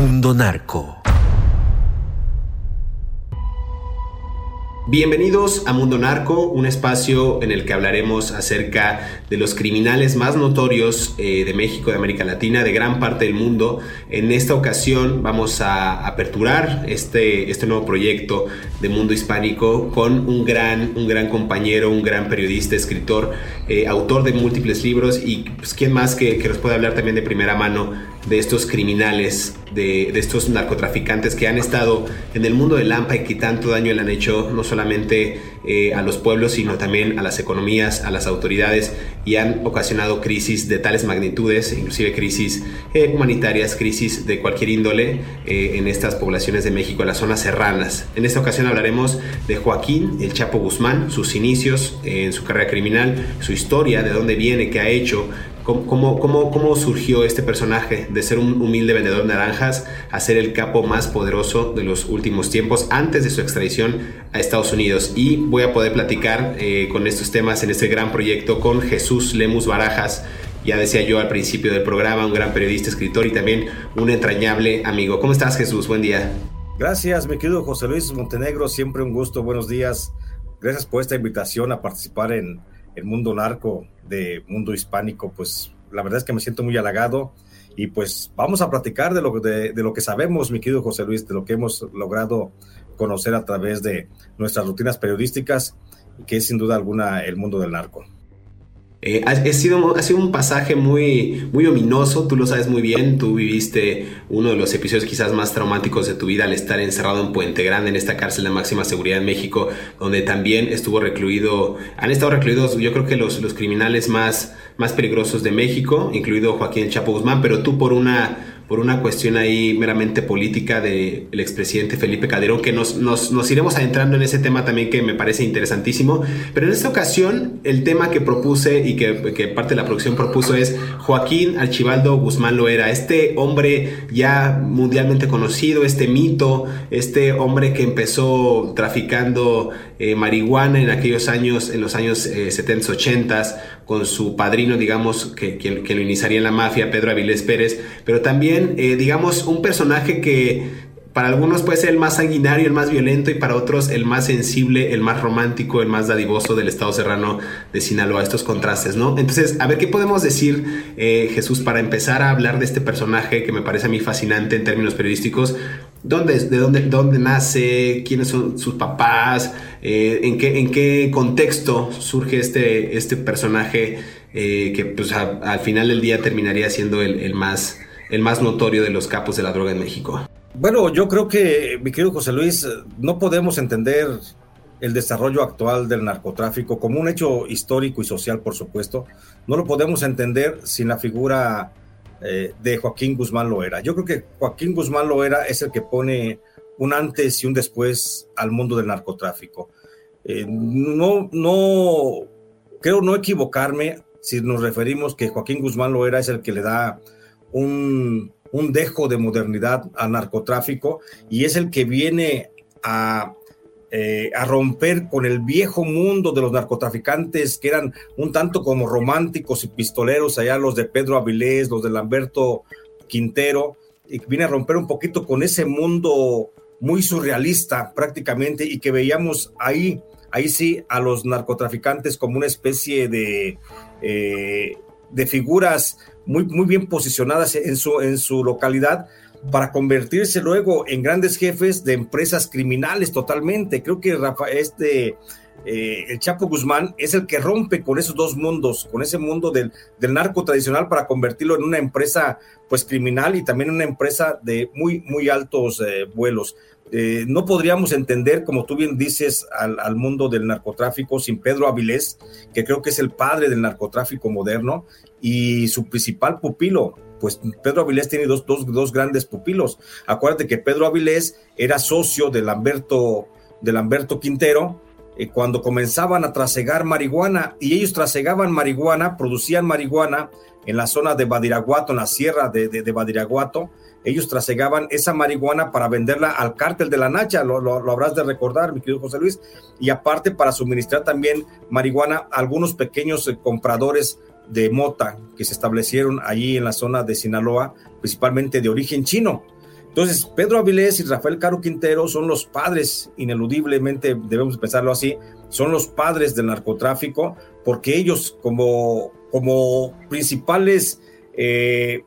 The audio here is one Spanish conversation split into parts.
Mundo Narco. Bienvenidos a Mundo Narco, un espacio en el que hablaremos acerca de los criminales más notorios eh, de México, de América Latina, de gran parte del mundo. En esta ocasión vamos a aperturar este, este nuevo proyecto de Mundo Hispánico con un gran, un gran compañero, un gran periodista, escritor, eh, autor de múltiples libros y pues, quién más que, que nos puede hablar también de primera mano de estos criminales, de, de, estos narcotraficantes que han estado en el mundo del Lampa y que tanto daño le han hecho no solamente eh, a los pueblos, sino también a las economías, a las autoridades y han ocasionado crisis de tales magnitudes, inclusive crisis eh, humanitarias, crisis de cualquier índole eh, en estas poblaciones de México, en las zonas serranas. En esta ocasión hablaremos de Joaquín, el Chapo Guzmán, sus inicios en su carrera criminal, su historia, de dónde viene, qué ha hecho, ¿Cómo, cómo, cómo, surgió este personaje de ser un humilde vendedor de naranjas a ser el capo más poderoso de los últimos tiempos antes de su extradición a Estados Unidos? Y voy a poder platicar eh, con estos temas en este gran proyecto con Jesús Lemus Barajas. Ya decía yo al principio del programa, un gran periodista, escritor y también un entrañable amigo. ¿Cómo estás Jesús? Buen día. Gracias, mi querido José Luis Montenegro. Siempre un gusto. Buenos días. Gracias por esta invitación a participar en el mundo narco de mundo hispánico, pues la verdad es que me siento muy halagado y pues vamos a platicar de lo, de, de lo que sabemos, mi querido José Luis, de lo que hemos logrado conocer a través de nuestras rutinas periodísticas, que es sin duda alguna el mundo del narco. Eh, ha, sido, ha sido un pasaje muy, muy ominoso, tú lo sabes muy bien, tú viviste uno de los episodios quizás más traumáticos de tu vida al estar encerrado en Puente Grande, en esta cárcel de máxima seguridad en México, donde también estuvo recluido, han estado recluidos yo creo que los, los criminales más, más peligrosos de México, incluido Joaquín Chapo Guzmán, pero tú por una por una cuestión ahí meramente política del expresidente Felipe Calderón, que nos, nos, nos, iremos adentrando en ese tema también que me parece interesantísimo. Pero en esta ocasión, el tema que propuse y que, que parte de la producción propuso es Joaquín Archibaldo Guzmán Loera, este hombre ya mundialmente conocido, este mito, este hombre que empezó traficando eh, marihuana en aquellos años, en los años 70, eh, 80, con su padrino, digamos, que, que, que, lo iniciaría en la mafia, Pedro Avilés Pérez, pero también, eh, digamos, un personaje que para algunos puede ser el más sanguinario, el más violento y para otros el más sensible, el más romántico, el más dadivoso del estado serrano de Sinaloa, estos contrastes, ¿no? Entonces, a ver, ¿qué podemos decir, eh, Jesús, para empezar a hablar de este personaje que me parece a mí fascinante en términos periodísticos? ¿Dónde, ¿De dónde, dónde nace? ¿Quiénes son sus papás? Eh, ¿en, qué, ¿En qué contexto surge este, este personaje que pues, al final del día terminaría siendo el, el, más, el más notorio de los capos de la droga en México? Bueno, yo creo que, mi querido José Luis, no podemos entender el desarrollo actual del narcotráfico como un hecho histórico y social, por supuesto. No lo podemos entender sin la figura eh, de Joaquín Guzmán Loera. Yo creo que Joaquín Guzmán Loera es el que pone un antes y un después al mundo del narcotráfico. Eh, no, no, creo no equivocarme si nos referimos que Joaquín Guzmán Loera es el que le da un, un dejo de modernidad al narcotráfico y es el que viene a eh, a romper con el viejo mundo de los narcotraficantes que eran un tanto como románticos y pistoleros, allá los de Pedro Avilés, los de Lamberto Quintero, y viene a romper un poquito con ese mundo muy surrealista prácticamente y que veíamos ahí, ahí sí, a los narcotraficantes como una especie de, eh, de figuras muy, muy bien posicionadas en su, en su localidad para convertirse luego en grandes jefes de empresas criminales totalmente. Creo que Rafa, este, eh, el Chapo Guzmán es el que rompe con esos dos mundos, con ese mundo del, del, narco tradicional para convertirlo en una empresa pues criminal y también una empresa de muy, muy altos eh, vuelos. Eh, no podríamos entender, como tú bien dices, al, mundo del narcotráfico sin Pedro Avilés, que creo que es el padre del narcotráfico moderno y su principal pupilo, pues Pedro Avilés tiene dos, dos, dos, grandes pupilos. Acuérdate que Pedro Avilés era socio de Lamberto, de Lamberto Quintero eh, cuando comenzaban a trasegar marihuana y ellos trasegaban marihuana, producían marihuana en la zona de Badiraguato, en la sierra de, de, Badiraguato. Ellos trasegaban esa marihuana para venderla al cártel de la Nacha, lo, lo, lo, habrás de recordar, mi querido José Luis, y aparte para suministrar también marihuana a algunos pequeños eh, compradores de mota que se establecieron allí en la zona de Sinaloa, principalmente de origen chino. Entonces, Pedro Avilés y Rafael Caro Quintero son los padres, ineludiblemente debemos pensarlo así, son los padres del narcotráfico, porque ellos como, como principales eh,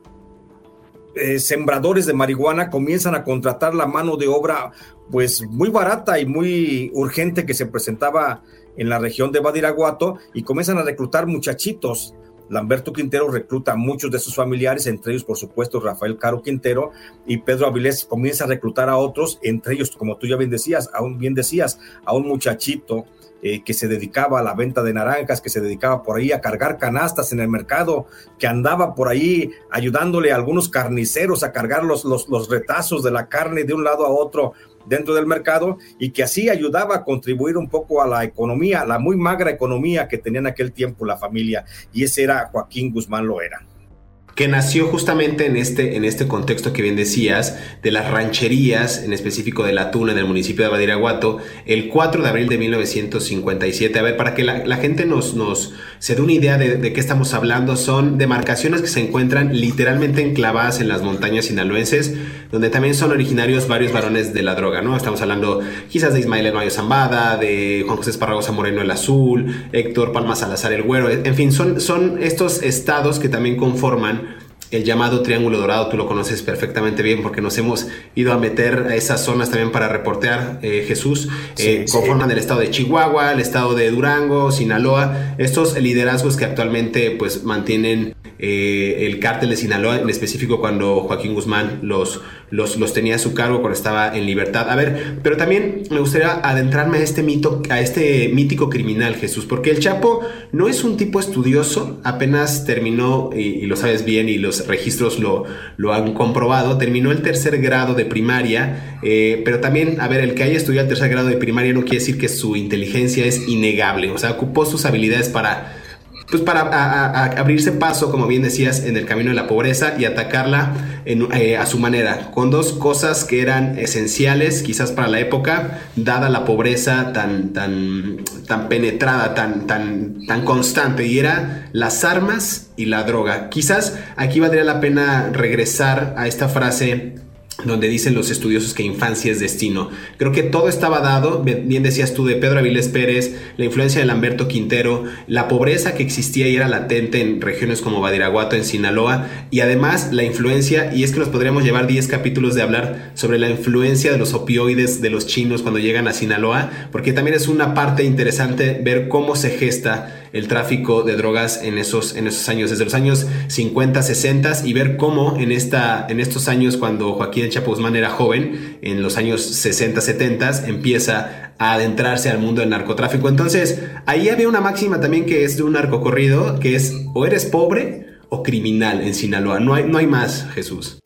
eh, sembradores de marihuana comienzan a contratar la mano de obra pues muy barata y muy urgente que se presentaba en la región de Badiraguato y comienzan a reclutar muchachitos Lamberto Quintero recluta a muchos de sus familiares, entre ellos, por supuesto, Rafael Caro Quintero, y Pedro Avilés. Comienza a reclutar a otros, entre ellos, como tú ya bien decías, aún bien decías, a un muchachito eh, que se dedicaba a la venta de naranjas, que se dedicaba por ahí a cargar canastas en el mercado, que andaba por ahí ayudándole a algunos carniceros a cargar los, los retazos de la carne de un lado a otro dentro del mercado y que así ayudaba a contribuir un poco a la economía, la muy magra economía que tenía en aquel tiempo la familia. Y ese era Joaquín Guzmán Loera que nació justamente en este, en este contexto que bien decías, de las rancherías, en específico de la Tuna, en el municipio de Badiraguato, el 4 de abril de 1957. A ver, para que la, gente nos, nos se dé una idea de, de, qué estamos hablando, son demarcaciones que se encuentran literalmente enclavadas en las montañas sinaloenses, donde también son originarios varios varones de la droga, ¿no? Estamos hablando quizás de Ismael El Mayo Zambada, de Juan José Esparragosa Moreno el Azul, Héctor Palma Salazar el Güero, en fin, son, son estos estados que también conforman el llamado Triángulo Dorado, tú lo conoces perfectamente bien porque nos hemos ido a meter a esas zonas también para reportear, eh, Jesús, eh, sí, conforman sí. el estado de Chihuahua, el estado de Durango, Sinaloa, estos liderazgos que actualmente pues mantienen eh, el cártel de Sinaloa, en específico cuando Joaquín Guzmán los, los, los, tenía a su cargo, cuando estaba en libertad. A ver, pero también me gustaría adentrarme a este mito, a este mítico criminal, Jesús, porque el Chapo no es un tipo estudioso, apenas terminó, y, lo sabes bien, y los registros lo, lo, han comprobado, terminó el tercer grado de primaria, eh, pero también, a ver, el que haya estudiado el tercer grado de primaria no quiere decir que su inteligencia es innegable, o sea, ocupó sus habilidades para pues para a, abrirse paso, como bien decías, en el camino de la pobreza y atacarla eh, a su manera, con dos cosas que eran esenciales quizás para la época, dada la pobreza tan, tan, tan penetrada, tan, tan, tan constante, y era las armas y la droga. Quizás aquí valdría la pena regresar a esta frase donde dicen los estudiosos que infancia es destino. Creo que todo estaba dado, bien decías tú, de Pedro Avilés Pérez, la influencia de Lamberto Quintero, la pobreza que existía y era latente en regiones como Badiraguato, en Sinaloa, y además la influencia, y es que nos podríamos llevar 10 capítulos de hablar sobre la influencia de los opioides de los chinos cuando llegan a Sinaloa, porque también es una parte interesante ver cómo se gesta el tráfico de drogas en esos, en esos años, desde los años 50, 60 y ver cómo en, esta, en estos años cuando Joaquín Chapo Guzmán era joven, en los años 60, 70, empieza a adentrarse al mundo del narcotráfico. Entonces, ahí había una máxima también que es de un narcocorrido, que es o eres pobre o criminal en Sinaloa. No hay, no hay más, Jesús.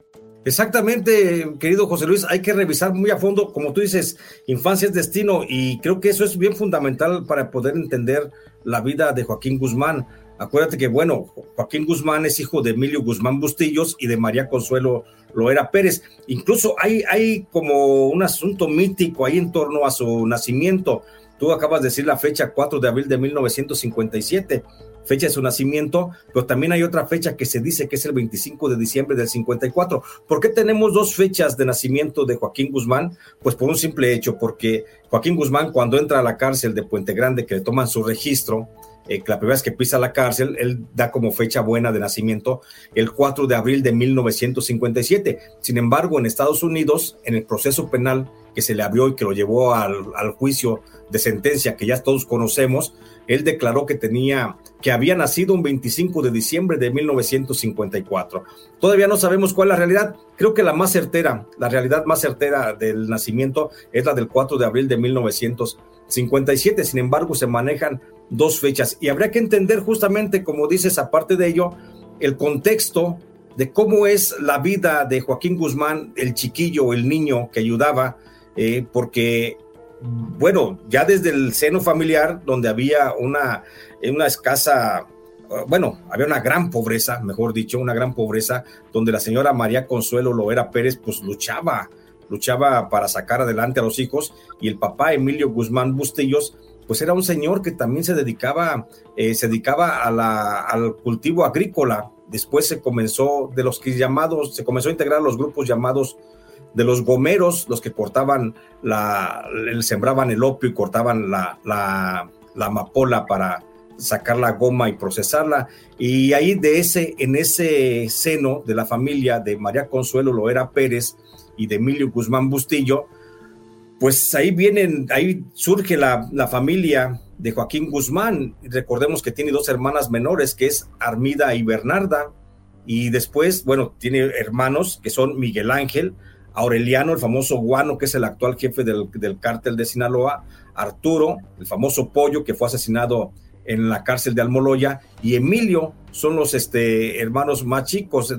Exactamente, querido José Luis, hay que revisar muy a fondo, como tú dices, infancia es destino y creo que eso es bien fundamental para poder entender la vida de Joaquín Guzmán. Acuérdate que, bueno, Joaquín Guzmán es hijo de Emilio Guzmán Bustillos y de María Consuelo Loera Pérez. Incluso hay, hay como un asunto mítico ahí en torno a su nacimiento. Tú acabas de decir la fecha 4 de abril de 1957 fecha de su nacimiento, pero también hay otra fecha que se dice que es el 25 de diciembre del 54. ¿Por qué tenemos dos fechas de nacimiento de Joaquín Guzmán? Pues por un simple hecho, porque Joaquín Guzmán cuando entra a la cárcel de Puente Grande, que le toman su registro, eh, la primera vez que pisa la cárcel, él da como fecha buena de nacimiento el 4 de abril de 1957. Sin embargo, en Estados Unidos, en el proceso penal que se le abrió y que lo llevó al, al juicio de sentencia que ya todos conocemos, él declaró que tenía que había nacido un 25 de diciembre de 1954. Todavía no sabemos cuál es la realidad. Creo que la más certera, la realidad más certera del nacimiento es la del 4 de abril de 1957. Sin embargo, se manejan dos fechas y habría que entender justamente, como dices, aparte de ello, el contexto de cómo es la vida de Joaquín Guzmán, el chiquillo, el niño que ayudaba, eh, porque bueno, ya desde el seno familiar, donde había una, una escasa, bueno, había una gran pobreza, mejor dicho, una gran pobreza, donde la señora María Consuelo Loera Pérez, pues luchaba, luchaba para sacar adelante a los hijos, y el papá Emilio Guzmán Bustillos, pues era un señor que también se dedicaba, eh, se dedicaba al cultivo agrícola. Después se comenzó, de los que llamados, se comenzó a integrar los grupos llamados de los gomeros, los que cortaban la, sembraban el opio y cortaban la, la, amapola para sacar la goma y procesarla. Y ahí de ese, en ese seno de la familia de María Consuelo Loera Pérez y de Emilio Guzmán Bustillo, pues ahí vienen, ahí surge la, la familia de Joaquín Guzmán. Recordemos que tiene dos hermanas menores, que es Armida y Bernarda. Y después, bueno, tiene hermanos que son Miguel Ángel, Aureliano, el famoso Guano, que es el actual jefe del, cártel de Sinaloa, Arturo, el famoso Pollo, que fue asesinado en la cárcel de Almoloya, y Emilio son los este, hermanos más chicos.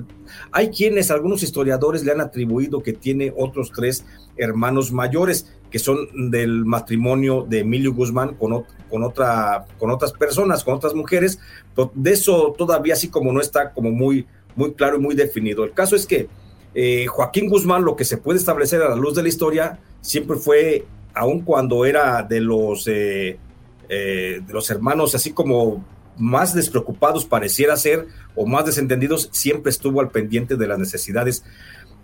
Hay quienes, algunos historiadores le han atribuido que tiene otros tres hermanos mayores, que son del matrimonio de Emilio Guzmán con, con, otra, con otras personas, con otras mujeres, pero de eso todavía así como no está como muy, muy claro y muy definido. El caso es que eh, Joaquín Guzmán, lo que se puede establecer a la luz de la historia, siempre fue, aun cuando era de los, eh, eh, de los hermanos así como más despreocupados pareciera ser o más desentendidos, siempre estuvo al pendiente de las necesidades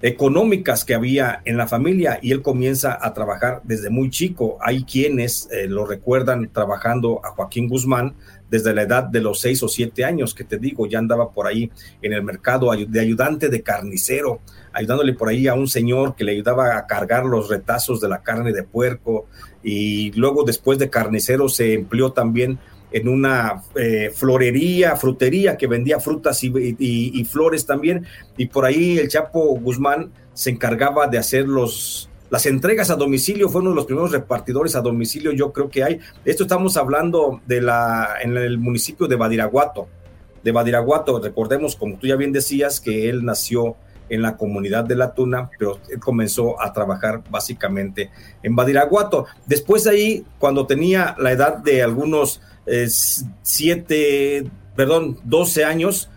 económicas que había en la familia y él comienza a trabajar desde muy chico. Hay quienes lo recuerdan trabajando a Joaquín Guzmán desde la edad de los seis o siete años, que te digo, ya andaba por ahí en el mercado de ayudante de carnicero, ayudándole por ahí a un señor que le ayudaba a cargar los retazos de la carne de puerco y luego después de carnicero se empleó también en una eh, florería, frutería que vendía frutas y, flores también. Y por ahí el Chapo Guzmán se encargaba de hacer los, las entregas a domicilio fue uno de los primeros repartidores a domicilio, yo creo que hay. Esto estamos hablando de la en el municipio de Badiraguato. De Badiraguato, recordemos, como tú ya bien decías, que él nació en la comunidad de La Tuna, pero él comenzó a trabajar básicamente en Badiraguato. Después de ahí, cuando tenía la edad de algunos eh, siete, perdón, 12 años,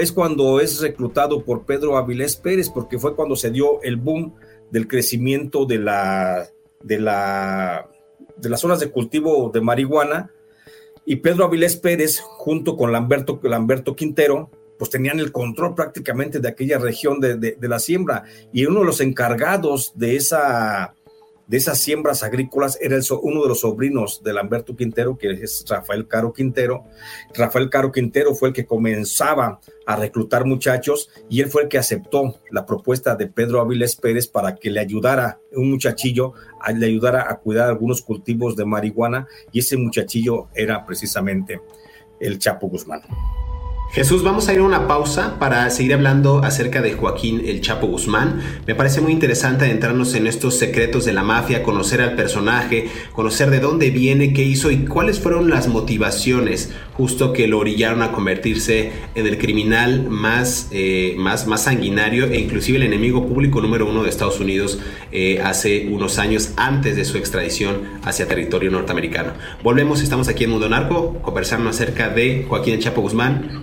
es cuando es reclutado por Pedro Avilés Pérez, porque fue cuando se dio el boom del crecimiento de la, de la de las zonas de cultivo de marihuana. Y Pedro Avilés Pérez junto con Lamberto, Lamberto Quintero pues tenían el control prácticamente de aquella región de, de, la siembra. Y uno de los encargados de esa de esas siembras agrícolas era uno de los sobrinos de Lamberto Quintero, que es Rafael Caro Quintero. Rafael Caro Quintero fue el que comenzaba a reclutar muchachos y él fue el que aceptó la propuesta de Pedro Avilés Pérez para que le ayudara, un muchachillo, le ayudara a cuidar algunos cultivos de marihuana y ese muchachillo era precisamente el Chapo Guzmán. Jesús, vamos a ir a una pausa para seguir hablando acerca de Joaquín el Chapo Guzmán. Me parece muy interesante adentrarnos en estos secretos de la mafia, conocer al personaje, conocer de dónde viene, qué hizo y cuáles fueron las motivaciones justo que lo orillaron a convertirse en el criminal más, eh, más, más sanguinario e inclusive el enemigo público número uno de Estados Unidos eh, hace unos años antes de su extradición hacia territorio norteamericano. Volvemos, estamos aquí en Mundo Narco, conversando acerca de Joaquín el Chapo Guzmán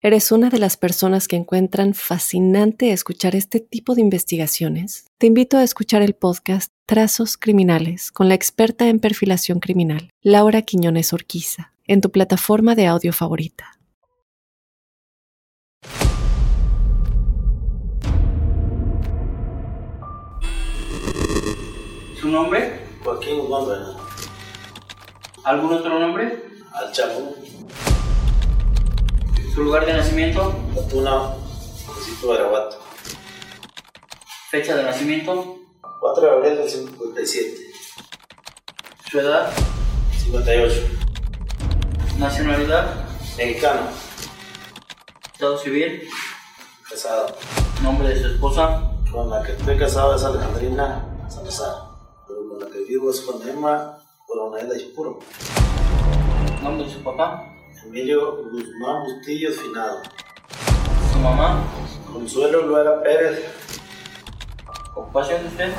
¿Eres una de las personas que encuentran fascinante escuchar este tipo de investigaciones? Te invito a escuchar el podcast Trazos Criminales con la experta en perfilación criminal, Laura Quiñones Orquiza, en tu plataforma de audio favorita. ¿Su nombre? Joaquín Guzmán ¿Algún otro nombre? Al Chapo. ¿Su lugar de nacimiento? Tuna, municipio de Araguato. ¿Fecha de nacimiento? 4 de abril del 57. ¿Su edad? 58. ¿Nacionalidad? Mexicano. ¿Estado civil? Casado. ¿Nombre de su esposa? Con la que estoy casado es Alejandrina Salazar. Pero con la que vivo es con Emma Coronel Chipuro. ¿Nombre de su papá? Emilio Guzmán Bustillos Finado. ¿Su mamá? Consuelo Luera Pérez. ¿Ocupación de usted?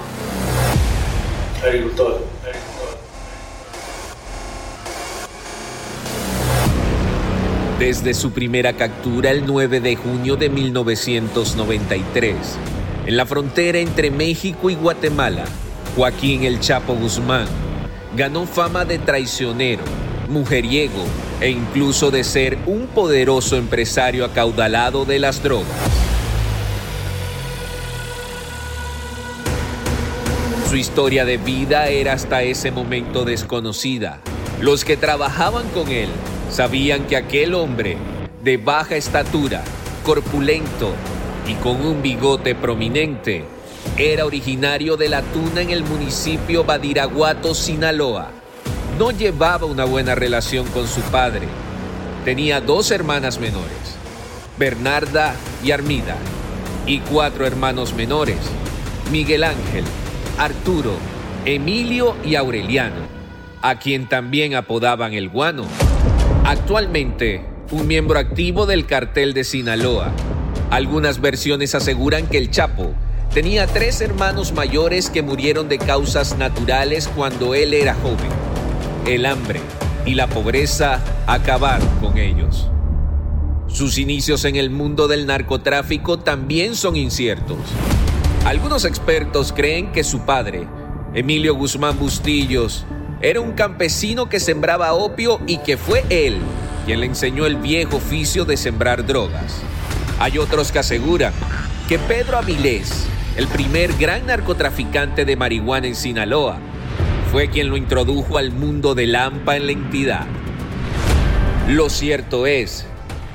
Agricultor. Desde su primera captura el 9 de junio de 1993, en la frontera entre México y Guatemala, Joaquín El Chapo Guzmán ganó fama de traicionero, mujeriego e incluso de ser un poderoso empresario acaudalado de las drogas. Su historia de vida era hasta ese momento desconocida. Los que trabajaban con él sabían que aquel hombre, de baja estatura, corpulento y con un bigote prominente, era originario de La Tuna en el municipio Badiraguato, Sinaloa. No llevaba una buena relación con su padre. Tenía dos hermanas menores, Bernarda y Armida, y cuatro hermanos menores, Miguel Ángel, Arturo, Emilio y Aureliano, a quien también apodaban el guano. Actualmente, un miembro activo del cartel de Sinaloa. Algunas versiones aseguran que el Chapo tenía tres hermanos mayores que murieron de causas naturales cuando él era joven. El hambre y la pobreza acabaron con ellos. Sus inicios en el mundo del narcotráfico también son inciertos. Algunos expertos creen que su padre, Emilio Guzmán Bustillos, era un campesino que sembraba opio y que fue él quien le enseñó el viejo oficio de sembrar drogas. Hay otros que aseguran que Pedro Avilés, el primer gran narcotraficante de marihuana en Sinaloa, fue quien lo introdujo al mundo del AMPA en la entidad. Lo cierto es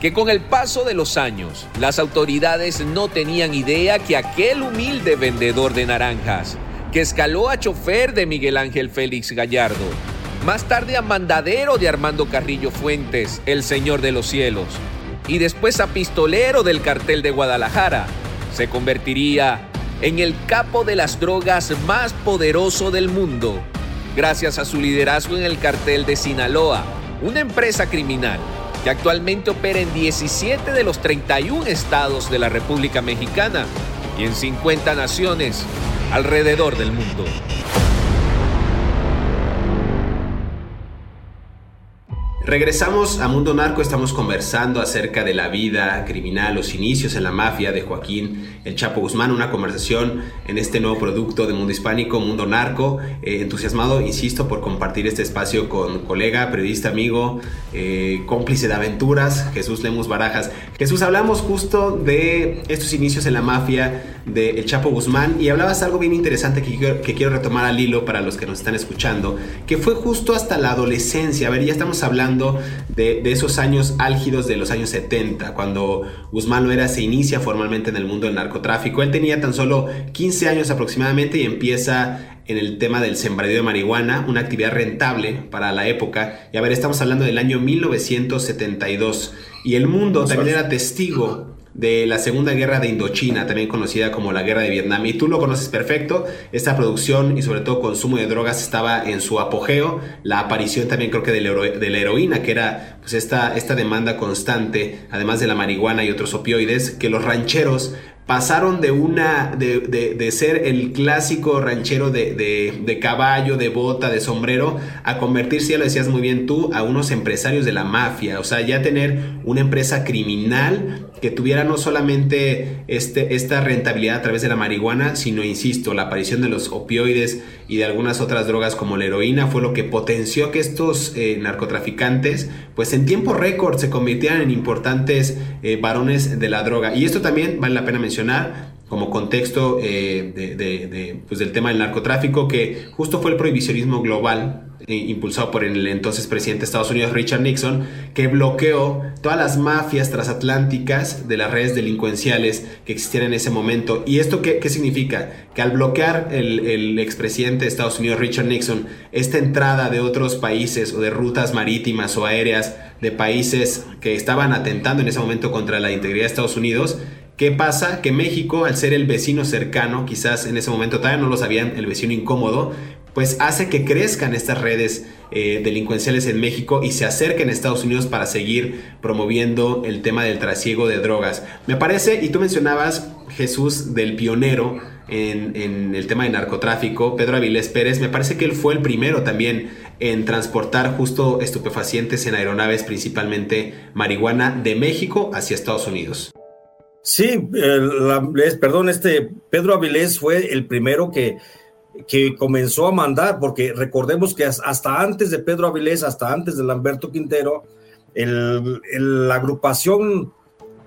que con el paso de los años, las autoridades no tenían idea que aquel humilde vendedor de naranjas, que escaló a chofer de Miguel Ángel Félix Gallardo, más tarde a mandadero de Armando Carrillo Fuentes, el Señor de los Cielos, y después a pistolero del cartel de Guadalajara, se convertiría en el capo de las drogas más poderoso del mundo, gracias a su liderazgo en el cartel de Sinaloa, una empresa criminal que actualmente opera en 17 de los 31 estados de la República Mexicana y en 50 naciones alrededor del mundo. Regresamos a Mundo Narco, estamos conversando acerca de la vida criminal, los inicios en la mafia de Joaquín El Chapo Guzmán, una conversación en este nuevo producto de Mundo Hispánico, Mundo Narco, eh, entusiasmado, insisto, por compartir este espacio con colega, periodista, amigo, eh, cómplice de aventuras, Jesús Lemus Barajas. Jesús, hablamos justo de estos inicios en la mafia de El Chapo Guzmán y hablabas algo bien interesante que que quiero retomar al hilo para los que nos están escuchando, que fue justo hasta la adolescencia. A ver, ya estamos hablando de, esos años álgidos de los años 70, cuando Guzmán Loera se inicia formalmente en el mundo del narcotráfico. Él tenía tan solo 15 años aproximadamente y empieza en el tema del sembradío de marihuana, una actividad rentable para la época. Y a ver, estamos hablando del año 1972. Y el mundo también era testigo de la Segunda Guerra de Indochina, también conocida como la Guerra de Vietnam. Y tú lo conoces perfecto. Esta producción y sobre todo consumo de drogas estaba en su apogeo. La aparición también creo que de la, heroína, que era pues esta, esta demanda constante, además de la marihuana y otros opioides, que los rancheros pasaron de una de, de, ser el clásico ranchero de, de, caballo, de bota, de sombrero, a convertirse, ya lo decías muy bien tú, a unos empresarios de la mafia. O sea, ya tener una empresa criminal que tuviera no solamente este, esta rentabilidad a través de la marihuana, sino, insisto, la aparición de los opioides y de algunas otras drogas como la heroína fue lo que potenció que estos eh, narcotraficantes, pues en tiempo récord se convirtieran en importantes eh, varones de la droga. Y esto también vale la pena mencionar como contexto eh, de, pues del tema del narcotráfico, que justo fue el prohibicionismo global eh, impulsado por el entonces presidente de Estados Unidos, Richard Nixon, que bloqueó todas las mafias transatlánticas de las redes delincuenciales que existían en ese momento. ¿Y esto qué, significa? Que al bloquear el, el expresidente de Estados Unidos, Richard Nixon, esta entrada de otros países o de rutas marítimas o aéreas de países que estaban atentando en ese momento contra la integridad de Estados Unidos, ¿Qué pasa? Que México, al ser el vecino cercano, quizás en ese momento todavía no lo sabían, el vecino incómodo, pues hace que crezcan estas redes eh, delincuenciales en México y se acerquen a Estados Unidos para seguir promoviendo el tema del trasiego de drogas. Me parece, y tú mencionabas, Jesús, del pionero en, en, el tema de narcotráfico, Pedro Avilés Pérez, me parece que él fue el primero también en transportar justo estupefacientes en aeronaves, principalmente marihuana, de México hacia Estados Unidos. Sí, perdón, este Pedro Avilés fue el primero que, que comenzó a mandar, porque recordemos que hasta antes de Pedro Avilés, hasta antes de Lamberto Quintero, la agrupación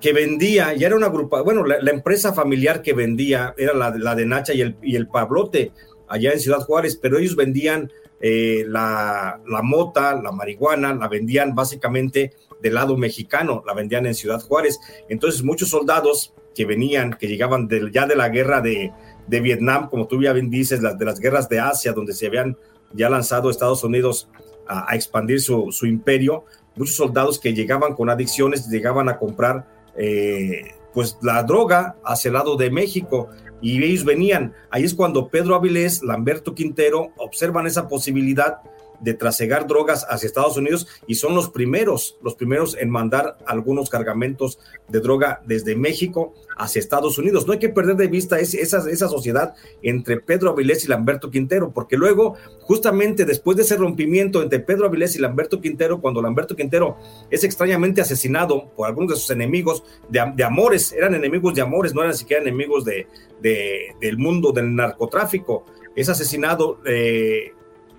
que vendía, ya era una agrupación, bueno, la, empresa familiar que vendía era la, la de Nacha y el, y el, Pablote, allá en Ciudad Juárez, pero ellos vendían eh, la, la mota, la marihuana, la vendían básicamente del lado mexicano, la vendían en Ciudad Juárez. Entonces muchos soldados que venían, que llegaban ya de la guerra de, Vietnam, como tú ya bien dices, de las guerras de Asia, donde se habían ya lanzado Estados Unidos a, expandir su, imperio, muchos soldados que llegaban con adicciones, llegaban a comprar eh, pues la droga hacia el lado de México y ellos venían. Ahí es cuando Pedro Avilés, Lamberto Quintero observan esa posibilidad de trasegar drogas hacia Estados Unidos y son los primeros, los primeros en mandar algunos cargamentos de droga desde México hacia Estados Unidos. No hay que perder de vista esa, esa sociedad entre Pedro Avilés y Lamberto Quintero, porque luego, justamente después de ese rompimiento entre Pedro Avilés y Lamberto Quintero, cuando Lamberto Quintero es extrañamente asesinado por algunos de sus enemigos de, amores, eran enemigos de amores, no eran siquiera enemigos de, del mundo del narcotráfico, es asesinado. Eh,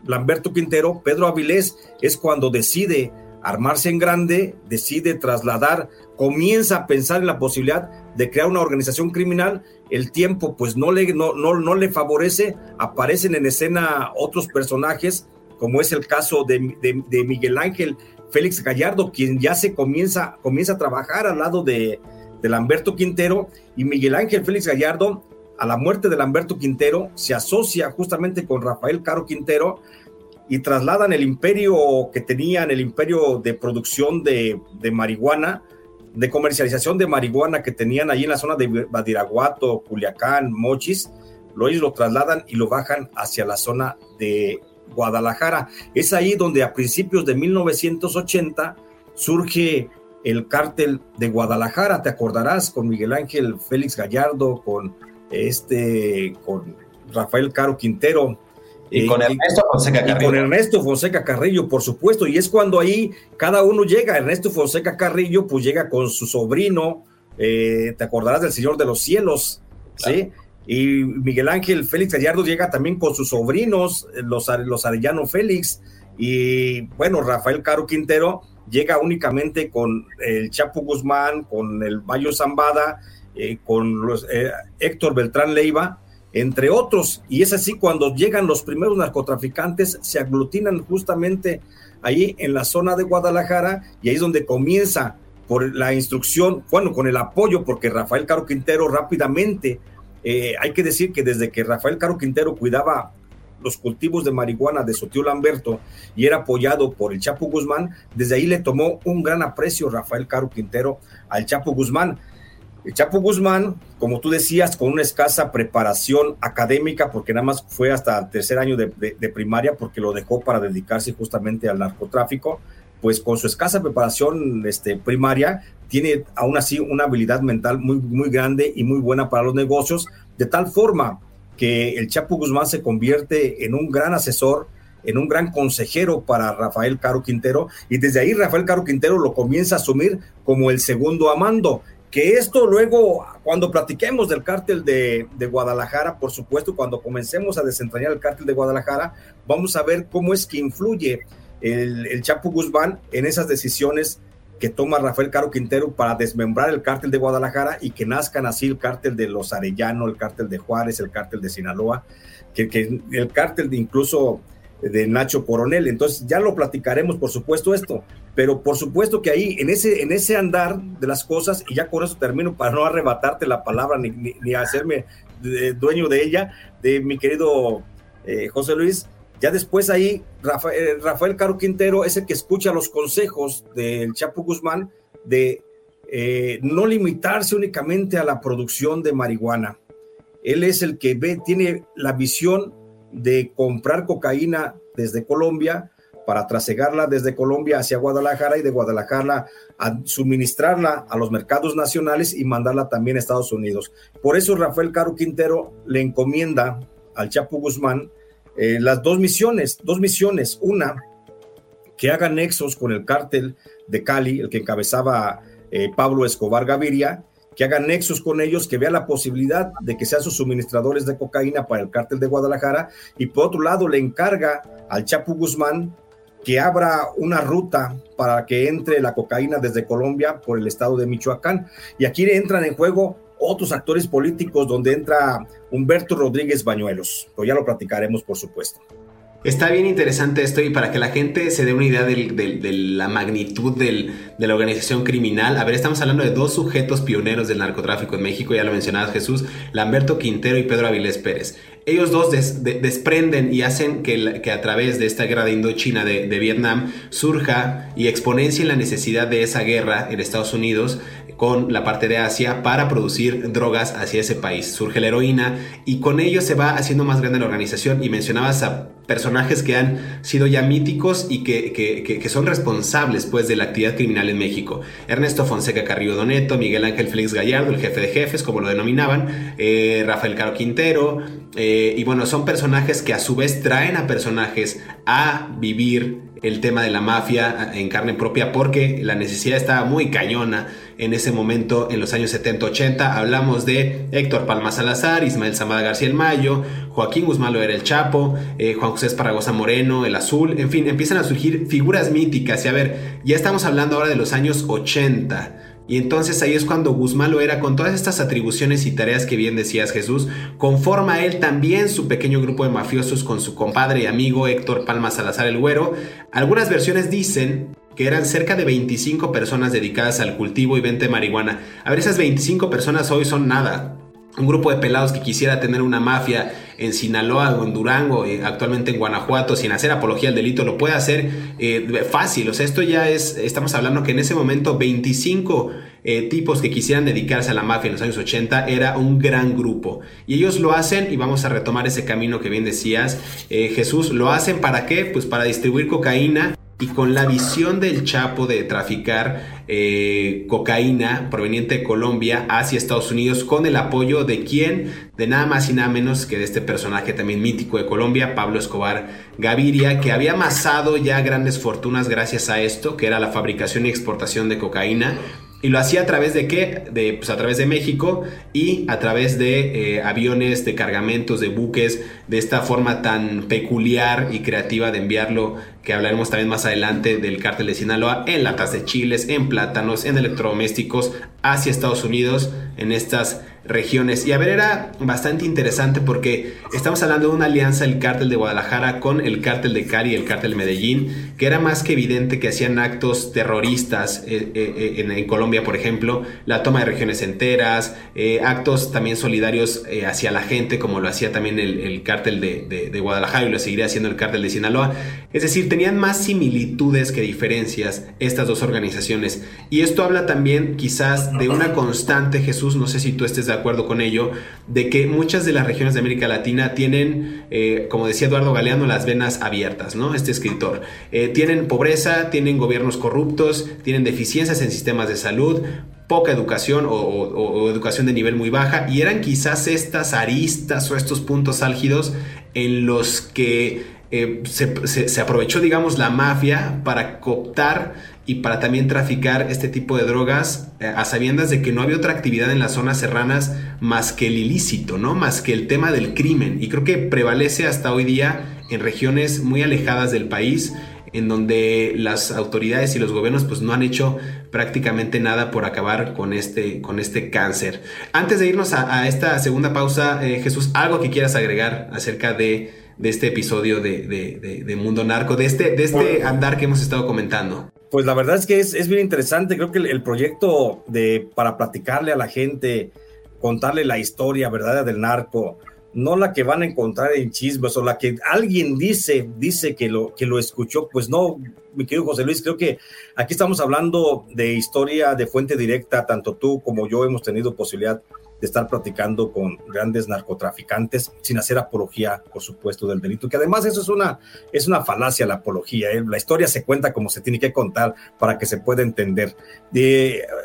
Lamberto Quintero, Pedro Avilés es cuando decide armarse en grande, decide trasladar, comienza a pensar en la posibilidad de crear una organización criminal, el tiempo pues no le, no, no, le favorece, aparecen en escena otros personajes, como es el caso de, Miguel Ángel Félix Gallardo, quien ya se comienza, comienza a trabajar al lado de, de Lamberto Quintero, y Miguel Ángel Félix Gallardo a la muerte de Lamberto Quintero, se asocia justamente con Rafael Caro Quintero y trasladan el imperio que tenían, el imperio de producción de, marihuana, de comercialización de marihuana que tenían ahí en la zona de Badiraguato, Culiacán, Mochis, lo, ellos lo trasladan y lo bajan hacia la zona de Guadalajara. Es ahí donde a principios de 1980 surge el cártel de Guadalajara, te acordarás, con Miguel Ángel Félix Gallardo, con este, con Rafael Caro Quintero, Y con Ernesto Fonseca Carrillo. Y con Ernesto Fonseca Carrillo, por supuesto. Y es cuando ahí cada uno llega. Ernesto Fonseca Carrillo, pues llega con su sobrino, eh, te acordarás del Señor de los Cielos, ¿sí? Y Miguel Ángel Félix Gallardo llega también con sus sobrinos, los, los Arellano Félix. Y bueno, Rafael Caro Quintero llega únicamente con el Chapo Guzmán, con el Bayo Zambada, eh, con los, eh, Héctor Beltrán Leiva, entre otros. Y es así cuando llegan los primeros narcotraficantes, se aglutinan justamente ahí en la zona de Guadalajara y ahí es donde comienza por la instrucción, bueno, con el apoyo, porque Rafael Caro Quintero rápidamente, eh, hay que decir que desde que Rafael Caro Quintero cuidaba los cultivos de marihuana de su tío Lamberto y era apoyado por el Chapo Guzmán, desde ahí le tomó un gran aprecio Rafael Caro Quintero al Chapo Guzmán. El Chapo Guzmán, como tú decías, con una escasa preparación académica, porque nada más fue hasta el tercer año de, primaria, porque lo dejó para dedicarse justamente al narcotráfico, pues con su escasa preparación este, primaria, tiene aún así una habilidad mental muy, muy grande y muy buena para los negocios, de tal forma que el Chapo Guzmán se convierte en un gran asesor, en un gran consejero para Rafael Caro Quintero, y desde ahí Rafael Caro Quintero lo comienza a asumir como el segundo amando. Que esto luego, cuando platiquemos del cártel de, Guadalajara, por supuesto, cuando comencemos a desentrañar el cártel de Guadalajara, vamos a ver cómo es que influye el, el Chapo Guzmán en esas decisiones que toma Rafael Caro Quintero para desmembrar el cártel de Guadalajara y que nazcan así el cártel de los Arellano, el cártel de Juárez, el cártel de Sinaloa, que, que el cártel de incluso de Nacho Coronel. Entonces ya lo platicaremos, por supuesto, esto, pero por supuesto que ahí, en ese, en ese andar de las cosas, y ya con eso termino para no arrebatarte la palabra ni, ni, hacerme dueño de ella, de mi querido eh, José Luis, ya después ahí, Rafael, Rafael, Caro Quintero es el que escucha los consejos del Chapo Guzmán de eh, no limitarse únicamente a la producción de marihuana. Él es el que ve, tiene la visión de comprar cocaína desde Colombia para trasegarla desde Colombia hacia Guadalajara y de Guadalajara a suministrarla a los mercados nacionales y mandarla también a Estados Unidos. Por eso Rafael Caro Quintero le encomienda al Chapo Guzmán eh, las dos misiones, dos misiones. Una, que haga nexos con el cártel de Cali, el que encabezaba eh, Pablo Escobar Gaviria, que haga nexos con ellos, que vea la posibilidad de que sean sus suministradores de cocaína para el cártel de Guadalajara, y por otro lado le encarga al Chapo Guzmán que abra una ruta para que entre la cocaína desde Colombia por el estado de Michoacán. Y aquí entran en juego otros actores políticos donde entra Humberto Rodríguez Bañuelos, pero ya lo platicaremos por supuesto. Está bien interesante esto y para que la gente se dé una idea de la magnitud de la organización criminal. A ver, estamos hablando de dos sujetos pioneros del narcotráfico en México, ya lo mencionabas Jesús, Lamberto Quintero y Pedro Avilés Pérez. Ellos dos desprenden y hacen que, a través de esta guerra de Indochina de, de Vietnam surja y exponencia la necesidad de esa guerra en Estados Unidos con la parte de Asia para producir drogas hacia ese país. Surge la heroína y con ello se va haciendo más grande la organización y mencionabas a personajes que han sido ya míticos y que, que, son responsables pues de la actividad criminal en México. Ernesto Fonseca Carrillo Doneto, Miguel Ángel Félix Gallardo, el jefe de jefes, como lo denominaban, eh, Rafael Caro Quintero, eh, y bueno, son personajes que a su vez traen a personajes a vivir el tema de la mafia en carne propia porque la necesidad estaba muy cañona en ese momento en los años 70-80. Hablamos de Héctor Palma Salazar, Ismael Zamada García el Mayo, Joaquín Guzmán era el Chapo, eh, Juan José Esparragosa Moreno, el Azul, en fin, empiezan a surgir figuras míticas y a ver, ya estamos hablando ahora de los años 80. Y entonces ahí es cuando Guzmán lo era con todas estas atribuciones y tareas que bien decías Jesús, conforma él también su pequeño grupo de mafiosos con su compadre y amigo Héctor Palma Salazar el Güero. Algunas versiones dicen que eran cerca de 25 personas dedicadas al cultivo y venta de marihuana. A ver, esas 25 personas hoy son nada. Un grupo de pelados que quisiera tener una mafia en Sinaloa o en Durango, eh, actualmente en Guanajuato, sin hacer apología al delito, lo puede hacer eh, fácil. O sea, esto ya es, estamos hablando que en ese momento 25 eh, tipos que quisieran dedicarse a la mafia en los años 80 era un gran grupo. Y ellos lo hacen, y vamos a retomar ese camino que bien decías, Jesús, lo hacen para qué? Pues para distribuir cocaína y con la visión del Chapo de traficar eh, cocaína proveniente de Colombia hacia Estados Unidos con el apoyo de quién, de nada más y nada menos que de este personaje también mítico de Colombia, Pablo Escobar Gaviria, que había amasado ya grandes fortunas gracias a esto, que era la fabricación y exportación de cocaína y lo hacía a través de qué? De, pues a través de México y a través de eh, aviones, de cargamentos, de buques, de esta forma tan peculiar y creativa de enviarlo, que hablaremos también más adelante del cártel de Sinaloa, en latas de chiles, en plátanos, en electrodomésticos, hacia Estados Unidos, en estas regiones. Y a ver, era bastante interesante porque estamos hablando de una alianza del cártel de Guadalajara con el cártel de Cali y el cártel de Medellín, que era más que evidente que hacían actos terroristas eh, eh, eh, en, Colombia, por ejemplo, la toma de regiones enteras, actos también solidarios hacia la gente, como lo hacía también el, cártel de, de, Guadalajara y lo seguiría haciendo el cártel de Sinaloa. Es decir, tenían más similitudes que diferencias estas dos organizaciones. Y esto habla también quizás de una constante, Jesús, no sé si tú estés de acuerdo con ello, de que muchas de las regiones de América Latina tienen, eh, como decía Eduardo Galeano, las venas abiertas, ¿no? Este escritor. Eh, tienen pobreza, tienen gobiernos corruptos, tienen deficiencias en sistemas de salud, poca educación o, educación de nivel muy baja y eran quizás estas aristas o estos puntos álgidos en los que eh, se, aprovechó, digamos, la mafia para cooptar y para también traficar este tipo de drogas eh, a sabiendas de que no había otra actividad en las zonas serranas más que el ilícito, ¿no? Más que el tema del crimen. Y creo que prevalece hasta hoy día en regiones muy alejadas del país, en donde las autoridades y los gobiernos pues no han hecho prácticamente nada por acabar con este, con este cáncer. Antes de irnos a, esta segunda pausa, eh, Jesús, algo que quieras agregar acerca de, este episodio de, Mundo Narco, de este, de este andar que hemos estado comentando. Pues la verdad es que es, es bien interesante. Creo que el, proyecto de para platicarle a la gente, contarle la historia verdadera del narco, no la que van a encontrar en chismes o la que alguien dice, dice que lo, que lo escuchó, pues no, mi querido José Luis, creo que aquí estamos hablando de historia de fuente directa, tanto tú como yo hemos tenido posibilidad de estar platicando con grandes narcotraficantes sin hacer apología, por supuesto, del delito, que además eso es una, es una falacia la apología. ¿eh? La historia se cuenta como se tiene que contar para que se pueda entender.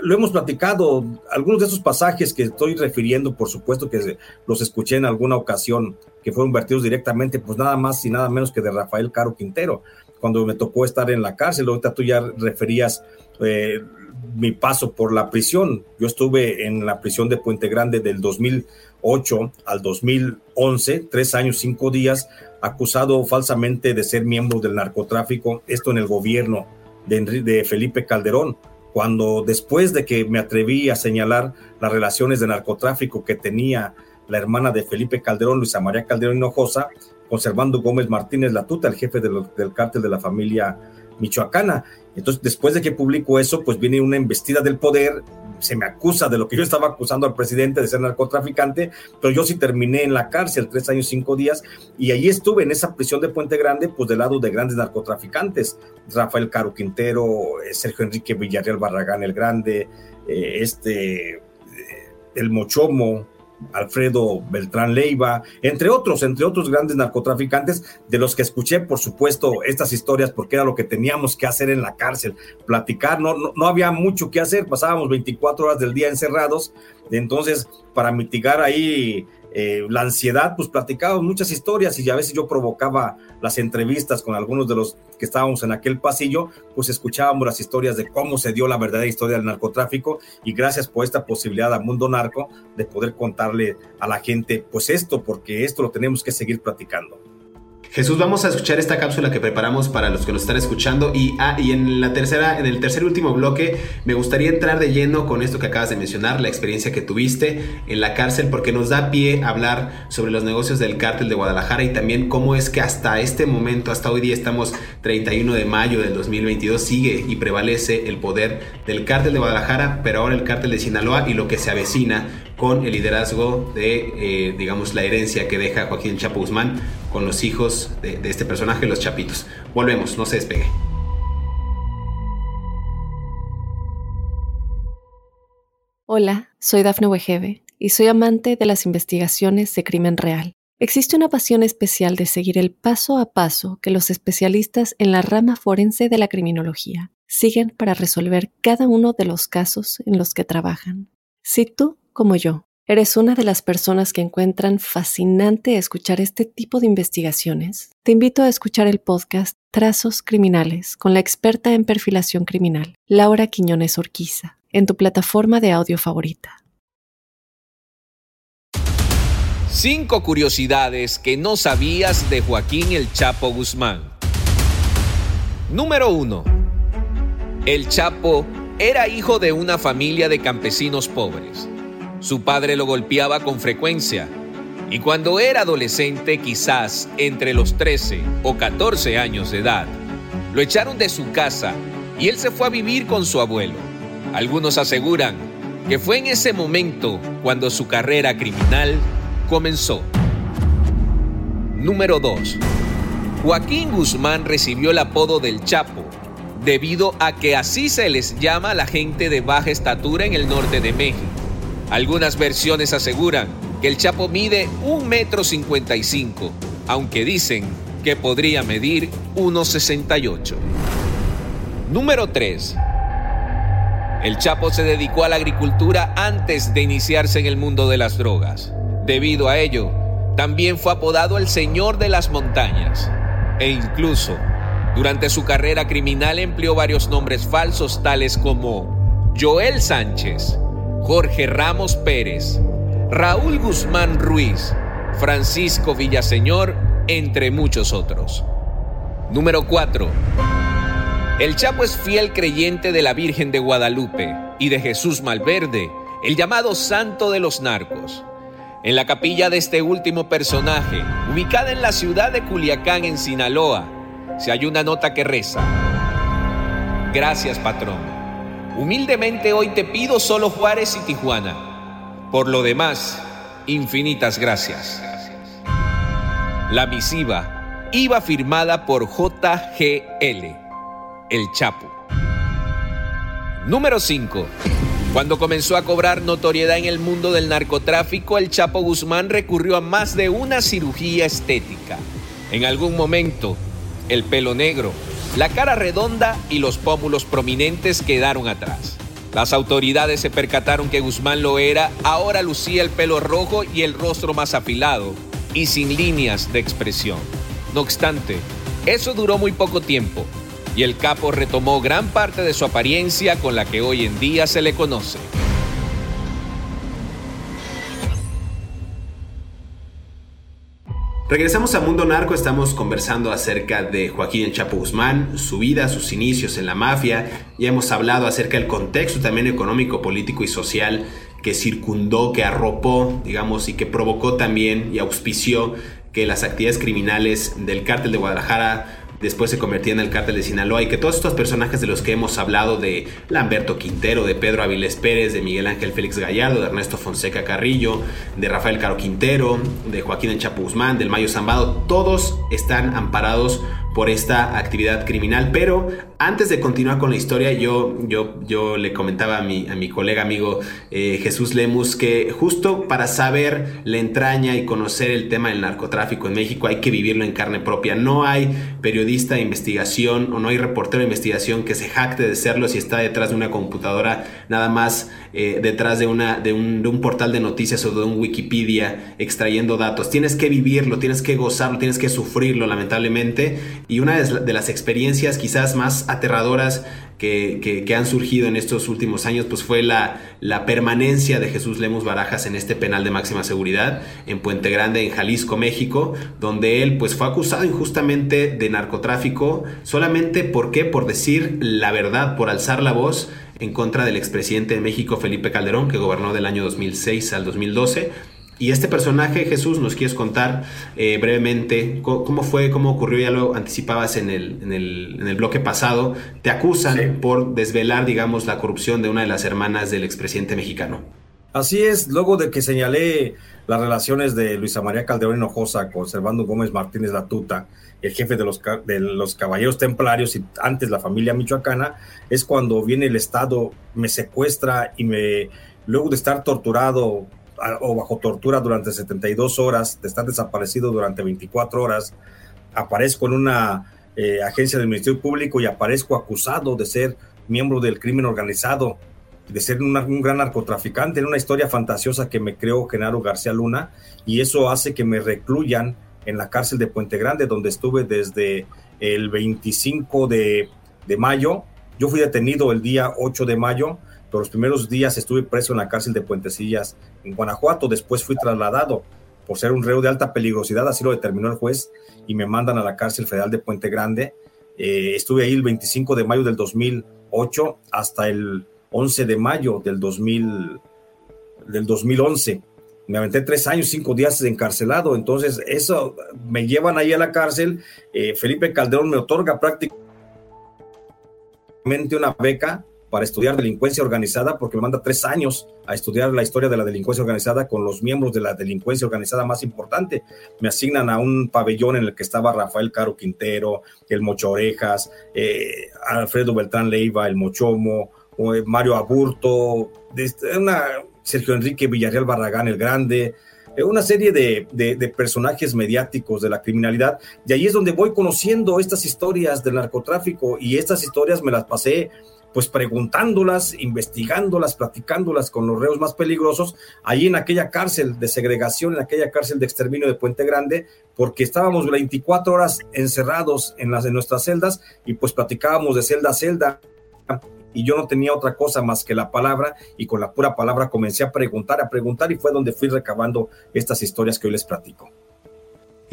lo hemos platicado, algunos de esos pasajes que estoy refiriendo, por supuesto que los escuché en alguna ocasión, que fueron vertidos directamente, pues nada más y nada menos que de Rafael Caro Quintero, cuando me tocó estar en la cárcel, ahorita tú ya referías... Eh, mi paso por la prisión. Yo estuve en la prisión de Puente Grande del 2008 al 2011, tres años, cinco días, acusado falsamente de ser miembro del narcotráfico, esto en el gobierno de, Felipe Calderón, cuando después de que me atreví a señalar las relaciones de narcotráfico que tenía la hermana de Felipe Calderón, Luisa María Calderón Hinojosa, conservando Gómez Martínez Latuta, el jefe del, del cártel de la familia michoacana. Entonces, después de que publico eso, pues viene una embestida del poder, se me acusa de lo que yo estaba acusando al presidente de ser narcotraficante, pero yo sí terminé en la cárcel tres años, cinco días, y allí estuve en esa prisión de Puente Grande, pues del lado de grandes narcotraficantes, Rafael Caro Quintero, eh, Sergio Enrique Villarreal Barragán el Grande, eh, este, eh, el Mochomo, Alfredo Beltrán Leiva, entre otros, entre otros grandes narcotraficantes, de los que escuché, por supuesto, estas historias, porque era lo que teníamos que hacer en la cárcel, platicar, no, no, había mucho que hacer, pasábamos 24 horas del día encerrados, entonces, para mitigar ahí eh, la ansiedad, pues platicábamos muchas historias y a veces yo provocaba las entrevistas con algunos de los que estábamos en aquel pasillo, pues escuchábamos las historias de cómo se dio la verdadera historia del narcotráfico y gracias por esta posibilidad a Mundo Narco de poder contarle a la gente pues esto, porque esto lo tenemos que seguir platicando. Jesús, vamos a escuchar esta cápsula que preparamos para los que nos están escuchando. Y, ah, y en la tercera, en el tercer último bloque, me gustaría entrar de lleno con esto que acabas de mencionar, la experiencia que tuviste en la cárcel, porque nos da pie a hablar sobre los negocios del cártel de Guadalajara y también cómo es que hasta este momento, hasta hoy día estamos 31 de mayo del 2022, sigue y prevalece el poder del cártel de Guadalajara, pero ahora el cártel de Sinaloa y lo que se avecina con el liderazgo de, eh, digamos, la herencia que deja Joaquín Chapo Guzmán con los hijos de, este personaje, los Chapitos. Volvemos, no se despegue. Hola, soy Dafne Wegebe y soy amante de las investigaciones de crimen real Existe una pasión especial de seguir el paso a paso que los especialistas en la rama forense de la criminología siguen para resolver cada uno de los casos en los que trabajan. Si tú, como yo, eres una de las personas que encuentran fascinante escuchar este tipo de investigaciones, te invito a escuchar el podcast Trazos Criminales con la experta en perfilación criminal, Laura Quiñones Orquiza, en tu plataforma de audio favorita. Cinco curiosidades que no sabías de Joaquín el Chapo Guzmán. Número 1. El Chapo era hijo de una familia de campesinos pobres. Su padre lo golpeaba con frecuencia y cuando era adolescente, quizás entre los 13 o 14 años de edad, lo echaron de su casa y él se fue a vivir con su abuelo. Algunos aseguran que fue en ese momento cuando su carrera criminal comenzó. Número 2. Joaquín Guzmán recibió el apodo del Chapo debido a que así se les llama a la gente de baja estatura en el norte de México. Algunas versiones aseguran que el Chapo mide un metro cincuenta aunque dicen que podría medir 1,68. Número 3. El Chapo se dedicó a la agricultura antes de iniciarse en el mundo de las drogas. Debido a ello, también fue apodado el Señor de las Montañas. E incluso, durante su carrera criminal empleó varios nombres falsos tales como Joel Sánchez, Jorge Ramos Pérez, Raúl Guzmán Ruiz, Francisco Villaseñor, entre muchos otros. Número 4. El Chapo es fiel creyente de la Virgen de Guadalupe y de Jesús Malverde, el llamado Santo de los Narcos. En la capilla de este último personaje, ubicada en la ciudad de Culiacán, en Sinaloa, se hay una nota que reza. Gracias, patrón. Humildemente hoy te pido solo Juárez y Tijuana. Por lo demás, infinitas gracias. La misiva iba firmada por JGL, el Chapo. Número 5. Cuando comenzó a cobrar notoriedad en el mundo del narcotráfico, el Chapo Guzmán recurrió a más de una cirugía estética. En algún momento, el pelo negro, la cara redonda y los pómulos prominentes quedaron atrás. Las autoridades se percataron que Guzmán lo era, ahora lucía el pelo rojo y el rostro más afilado y sin líneas de expresión. No obstante, eso duró muy poco tiempo y el capo retomó gran parte de su apariencia con la que hoy en día se le conoce. Regresamos a Mundo Narco, estamos conversando acerca de Joaquín Chapo Guzmán, su vida, sus inicios en la mafia, y hemos hablado acerca del contexto también económico, político y social que circundó, que arropó, digamos, y que provocó también y auspició que las actividades criminales del cártel de Guadalajara después se convertía en el cártel de Sinaloa y que todos estos personajes de los que hemos hablado de Lamberto Quintero, de Pedro Avilés Pérez, de Miguel Ángel Félix Gallardo, de Ernesto Fonseca Carrillo, de Rafael Caro Quintero, de Joaquín El Chapo Guzmán, del Mayo Zambado, todos están amparados por esta actividad criminal. Pero antes de continuar con la historia, yo, yo, yo le comentaba a mi, a mi colega amigo eh, Jesús Lemus que justo para saber la entraña y conocer el tema del narcotráfico en México hay que vivirlo en carne propia. No hay periodista de investigación o no hay reportero de investigación que se jacte de serlo si está detrás de una computadora, nada más eh, detrás de, una, de, un, de un portal de noticias o de un Wikipedia extrayendo datos. Tienes que vivirlo, tienes que gozarlo, tienes que sufrirlo lamentablemente y una de las experiencias quizás más aterradoras que, han surgido en estos últimos años, pues fue la, la permanencia de Jesús Lemus Barajas en este penal de máxima seguridad en Puente Grande, en Jalisco, México, donde él pues fue acusado injustamente de narcotráfico, solamente por qué, por decir la verdad, por alzar la voz en contra del expresidente de México, Felipe Calderón, que gobernó del año 2006 al 2012 y este personaje, Jesús, nos quieres contar eh, brevemente cómo, fue, cómo ocurrió, ya lo anticipabas en el, en el, en el bloque pasado. Te acusan por desvelar, digamos, la corrupción de una de las hermanas del expresidente mexicano. Así es, luego de que señalé las relaciones de Luisa María Calderón Hinojosa con Servando Gómez Martínez Latuta, el jefe de los, de los caballeros templarios y antes la familia michoacana, es cuando viene el Estado, me secuestra y me, luego de estar torturado o bajo tortura durante 72 horas, de estar desaparecido durante 24 horas, aparezco en una eh, agencia del Ministerio Público y aparezco acusado de ser miembro del crimen organizado, de ser un gran narcotraficante, en una historia fantasiosa que me creó Genaro García Luna, y eso hace que me recluyan en la cárcel de Puente Grande, donde estuve desde el 25 de, de mayo. Yo fui detenido el día 8 de mayo, pero los primeros días estuve preso en la cárcel de Puentecillas en Guanajuato, después fui trasladado por ser un reo de alta peligrosidad, así lo determinó el juez, y me mandan a la cárcel federal de Puente Grande. Eh, estuve ahí el 25 de mayo del 2008 hasta el 11 de mayo del, 2000, del 2011. Me aventé tres años, cinco días encarcelado, entonces eso me llevan ahí a la cárcel. Eh, Felipe Calderón me otorga prácticamente una beca para estudiar delincuencia organizada, porque me manda tres años a estudiar la historia de la delincuencia organizada con los miembros de la delincuencia organizada más importante. Me asignan a un pabellón en el que estaba Rafael Caro Quintero, el Mocho Orejas, eh, Alfredo Beltrán Leiva, el Mochomo, eh, Mario Aburto, una, Sergio Enrique Villarreal Barragán el Grande, eh, una serie de, de, personajes mediáticos de la criminalidad. Y ahí es donde voy conociendo estas historias del narcotráfico y estas historias me las pasé pues preguntándolas, investigándolas, platicándolas con los reos más peligrosos, ahí en aquella cárcel de segregación, en aquella cárcel de exterminio de Puente Grande, porque estábamos 24 horas encerrados en las de nuestras celdas y pues platicábamos de celda a celda y yo no tenía otra cosa más que la palabra y con la pura palabra comencé a preguntar, a preguntar y fue donde fui recabando estas historias que hoy les platico.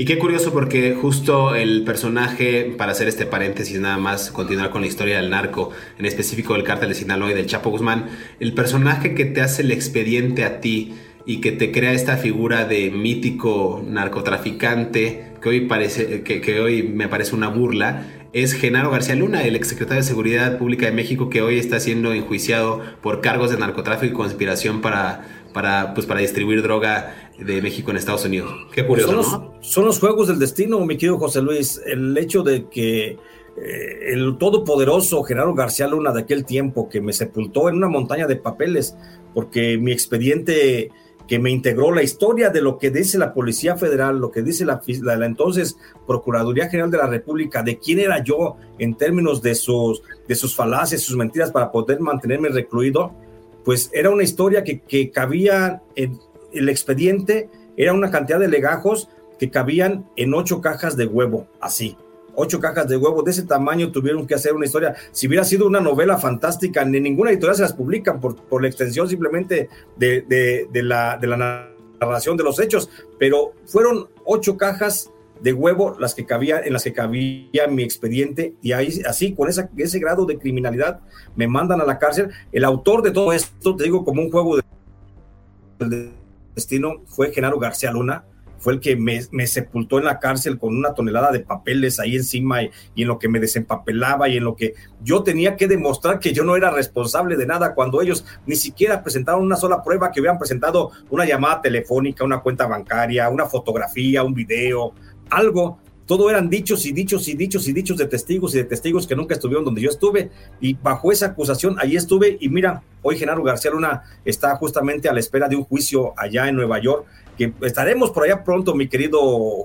Y qué curioso porque justo el personaje, para hacer este paréntesis nada más, continuar con la historia del narco, en específico del cártel de Sinaloa y del Chapo Guzmán, el personaje que te hace el expediente a ti y que te crea esta figura de mítico narcotraficante que hoy, parece, que, que hoy me parece una burla, es Genaro García Luna, el exsecretario de Seguridad Pública de México que hoy está siendo enjuiciado por cargos de narcotráfico y conspiración para, para, pues, para distribuir droga de México en Estados Unidos. Qué curioso. Los, son los juegos del destino, mi querido José Luis. El hecho de que eh, el todopoderoso Genaro García Luna de aquel tiempo que me sepultó en una montaña de papeles, porque mi expediente que me integró la historia de lo que dice la Policía Federal, lo que dice la, entonces Procuraduría General de la República, de quién era yo en términos de sus, de sus falacias, sus mentiras para poder mantenerme recluido, pues era una historia que, que cabía en, el expediente era una cantidad de legajos que cabían en ocho cajas de huevo, así. Ocho cajas de huevo de ese tamaño tuvieron que hacer una historia. Si hubiera sido una novela fantástica, ni ninguna editorial se las publican por, por la extensión simplemente de, de, la, de la narración de los hechos, pero fueron ocho cajas de huevo las que cabía, en las que cabía mi expediente y ahí así con ese grado de criminalidad me mandan a la cárcel. El autor de todo esto, te digo como un juego de destino fue Genaro García Luna, fue el que me, sepultó en la cárcel con una tonelada de papeles ahí encima y, en lo que me desempapelaba y en lo que yo tenía que demostrar que yo no era responsable de nada cuando ellos ni siquiera presentaron una sola prueba, que hubieran presentado una llamada telefónica, una cuenta bancaria, una fotografía, un video, algo todo eran dichos y dichos y dichos y dichos de testigos y de testigos que nunca estuvieron donde yo estuve. Y bajo esa acusación, ahí estuve. Y mira, hoy Genaro García Luna está justamente a la espera de un juicio allá en Nueva York. Estaremos por allá pronto, mi querido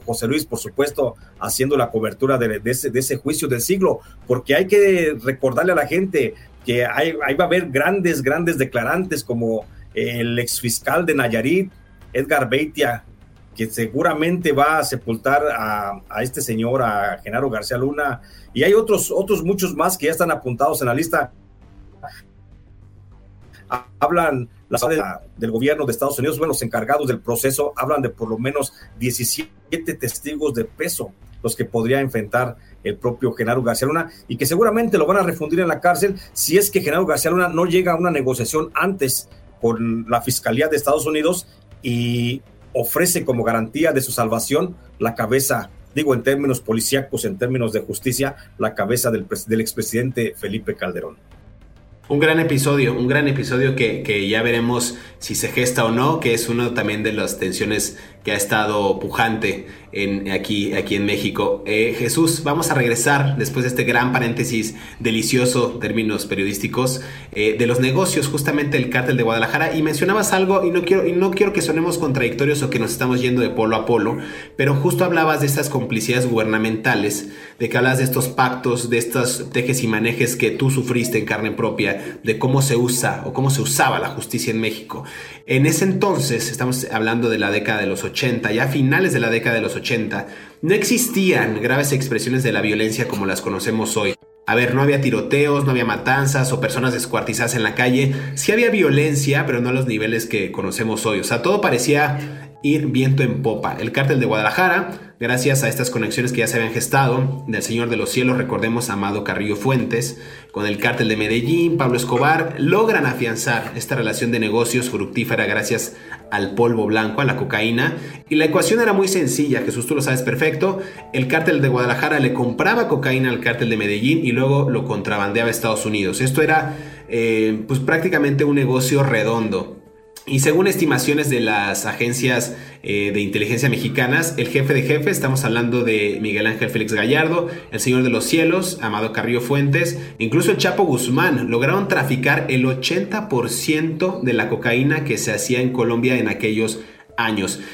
José Luis, por supuesto, haciendo la cobertura de, ese, juicio del siglo, porque hay que recordarle a la gente que ahí va a haber grandes, grandes declarantes como el exfiscal de Nayarit, Edgar Beitia, que seguramente va a sepultar a, este señor, a Genaro García Luna, y hay otros, otros muchos más que ya están apuntados en la lista. Hablan la, del gobierno de Estados Unidos, bueno, los encargados del proceso, hablan de por lo menos 17 testigos de peso los que podría enfrentar el propio Genaro García Luna y que seguramente lo van a refundir en la cárcel si es que Genaro García Luna no llega a una negociación antes con la Fiscalía de Estados Unidos y ofrece como garantía de su salvación la cabeza, digo en términos policíacos, en términos de justicia, la cabeza del, del expresidente Felipe Calderón. Un gran episodio, un gran episodio que, que, ya veremos si se gesta o no, que es uno también de las tensiones que ha estado pujante en, aquí, aquí en México. Eh, Jesús, vamos a regresar después de este gran paréntesis delicioso, términos periodísticos, eh, de los negocios, justamente el cártel de Guadalajara. Y mencionabas algo, y no, quiero, y no quiero que sonemos contradictorios o que nos estamos yendo de polo a polo, pero justo hablabas de estas complicidades gubernamentales, de que hablas de estos pactos, de estos tejes y manejes que tú sufriste en carne propia, de cómo se usa o cómo se usaba la justicia en México. En ese entonces, estamos hablando de la década de los 80, ya finales de la década de los 80, no existían graves expresiones de la violencia como las conocemos hoy. A ver, no había tiroteos, no había matanzas o personas descuartizadas en la calle. Sí había violencia, pero no a los niveles que conocemos hoy. O sea, todo parecía ir viento en popa. El cártel de Guadalajara, gracias a estas conexiones que ya se habían gestado del Señor de los Cielos, recordemos a Amado Carrillo Fuentes, con el cártel de Medellín, Pablo Escobar, logran afianzar esta relación de negocios fructífera gracias al polvo blanco, a la cocaína. Y la ecuación era muy sencilla, Jesús, tú lo sabes perfecto. El cártel de Guadalajara le compraba cocaína al cártel de Medellín y luego lo contrabandeaba a Estados Unidos. Esto era eh, pues prácticamente un negocio redondo. Y según estimaciones de las agencias eh, de inteligencia mexicanas, el jefe de jefe, estamos hablando de Miguel Ángel Félix Gallardo, el Señor de los Cielos, Amado Carrillo Fuentes, incluso el Chapo Guzmán, lograron traficar el 80% de la cocaína que se hacía en Colombia en aquellos.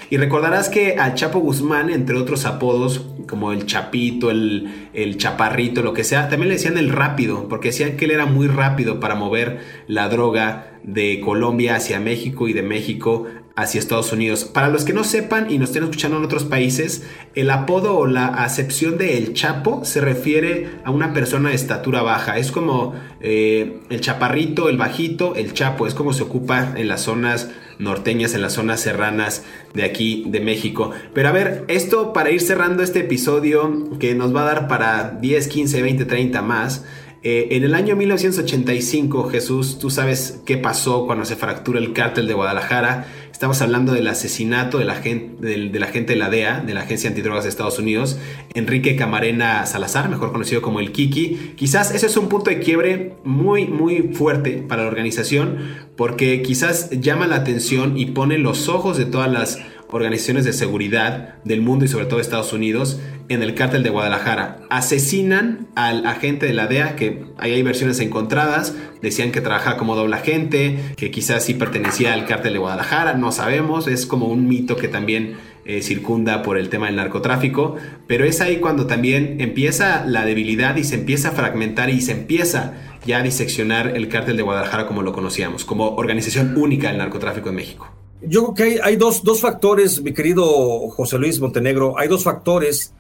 Y recordarás que al Chapo Guzmán, entre otros apodos como el Chapito, el, el, Chaparrito, lo que sea, también le decían el rápido, porque decían que él era muy rápido para mover la droga de Colombia hacia México y de México hacia Estados Unidos. Para los que no sepan y nos estén escuchando en otros países, el apodo o la acepción de El Chapo se refiere a una persona de estatura baja. Es como eh, el chaparrito, el bajito, el Chapo. Es como se ocupa en las zonas norteñas, en las zonas serranas de aquí de México. Pero a ver, esto para ir cerrando este episodio que nos va a dar para 10, 15, 20, 30 más. Eh, en el año 1985, Jesús, tú sabes qué pasó cuando se fractura el cártel de Guadalajara. Estamos hablando del asesinato de la, gente, de la gente de la DEA, de la Agencia Antidrogas de Estados Unidos, Enrique Camarena Salazar, mejor conocido como el Kiki. Quizás ese es un punto de quiebre muy, muy fuerte para la organización, porque quizás llama la atención y pone los ojos de todas las organizaciones de seguridad del mundo y sobre todo Estados Unidos en el cártel de Guadalajara. Asesinan al agente de la DEA, que ahí hay versiones encontradas, decían que trabajaba como doble agente, que quizás sí pertenecía al cártel de Guadalajara, no sabemos, es como un mito que también eh, circunda por el tema del narcotráfico, pero es ahí cuando también empieza la debilidad y se empieza a fragmentar y se empieza ya a diseccionar el cártel de Guadalajara como lo conocíamos, como organización única del narcotráfico en México. Yo creo que hay, dos, dos, factores, mi querido José Luis Montenegro, hay dos factores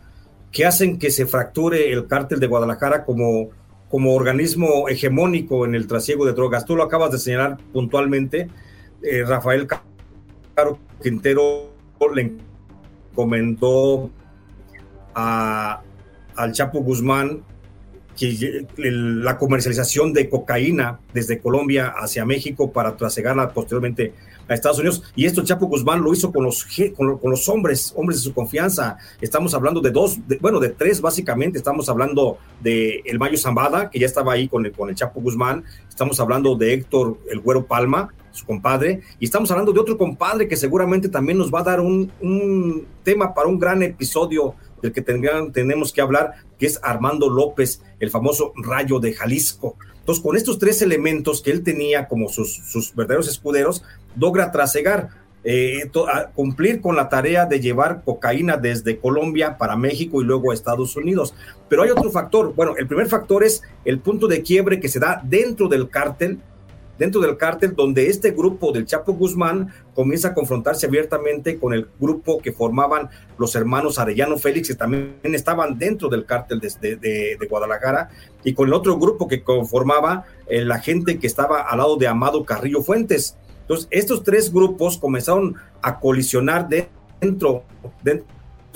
que hacen que se fracture el cártel de Guadalajara como, como organismo hegemónico en el trasiego de drogas. Tú lo acabas de señalar puntualmente. Eh, Rafael Caro Quintero le encomendó a, al Chapo Guzmán que la comercialización de cocaína desde Colombia hacia México para trasegarla posteriormente a Estados Unidos. Y esto Chapo Guzmán lo hizo con los, con, los hombres, hombres de su confianza. Estamos hablando de dos, bueno, de tres básicamente. Estamos hablando de el Mayo Zambada, que ya estaba ahí con el, con el Chapo Guzmán. Estamos hablando de Héctor El Güero Palma, su compadre. Y estamos hablando de otro compadre que seguramente también nos va a dar un tema para un gran episodio del que tenemos que hablar, que es Armando López, el famoso Rayo de Jalisco. Entonces, con estos tres elementos que él tenía como sus, sus verdaderos escuderos, logra trasegar, eh, cumplir con la tarea de llevar cocaína desde Colombia para México y luego a Estados Unidos. Pero hay otro factor. Bueno, el primer factor es el punto de quiebre que se da dentro del cártel dentro del cártel donde este grupo del Chapo Guzmán comienza a confrontarse abiertamente con el grupo que formaban los hermanos Arellano Félix, que también estaban dentro del cártel de, de, Guadalajara, y con el otro grupo que conformaba eh, la gente que estaba al lado de Amado Carrillo Fuentes. Entonces, estos tres grupos comenzaron a colisionar dentro, dentro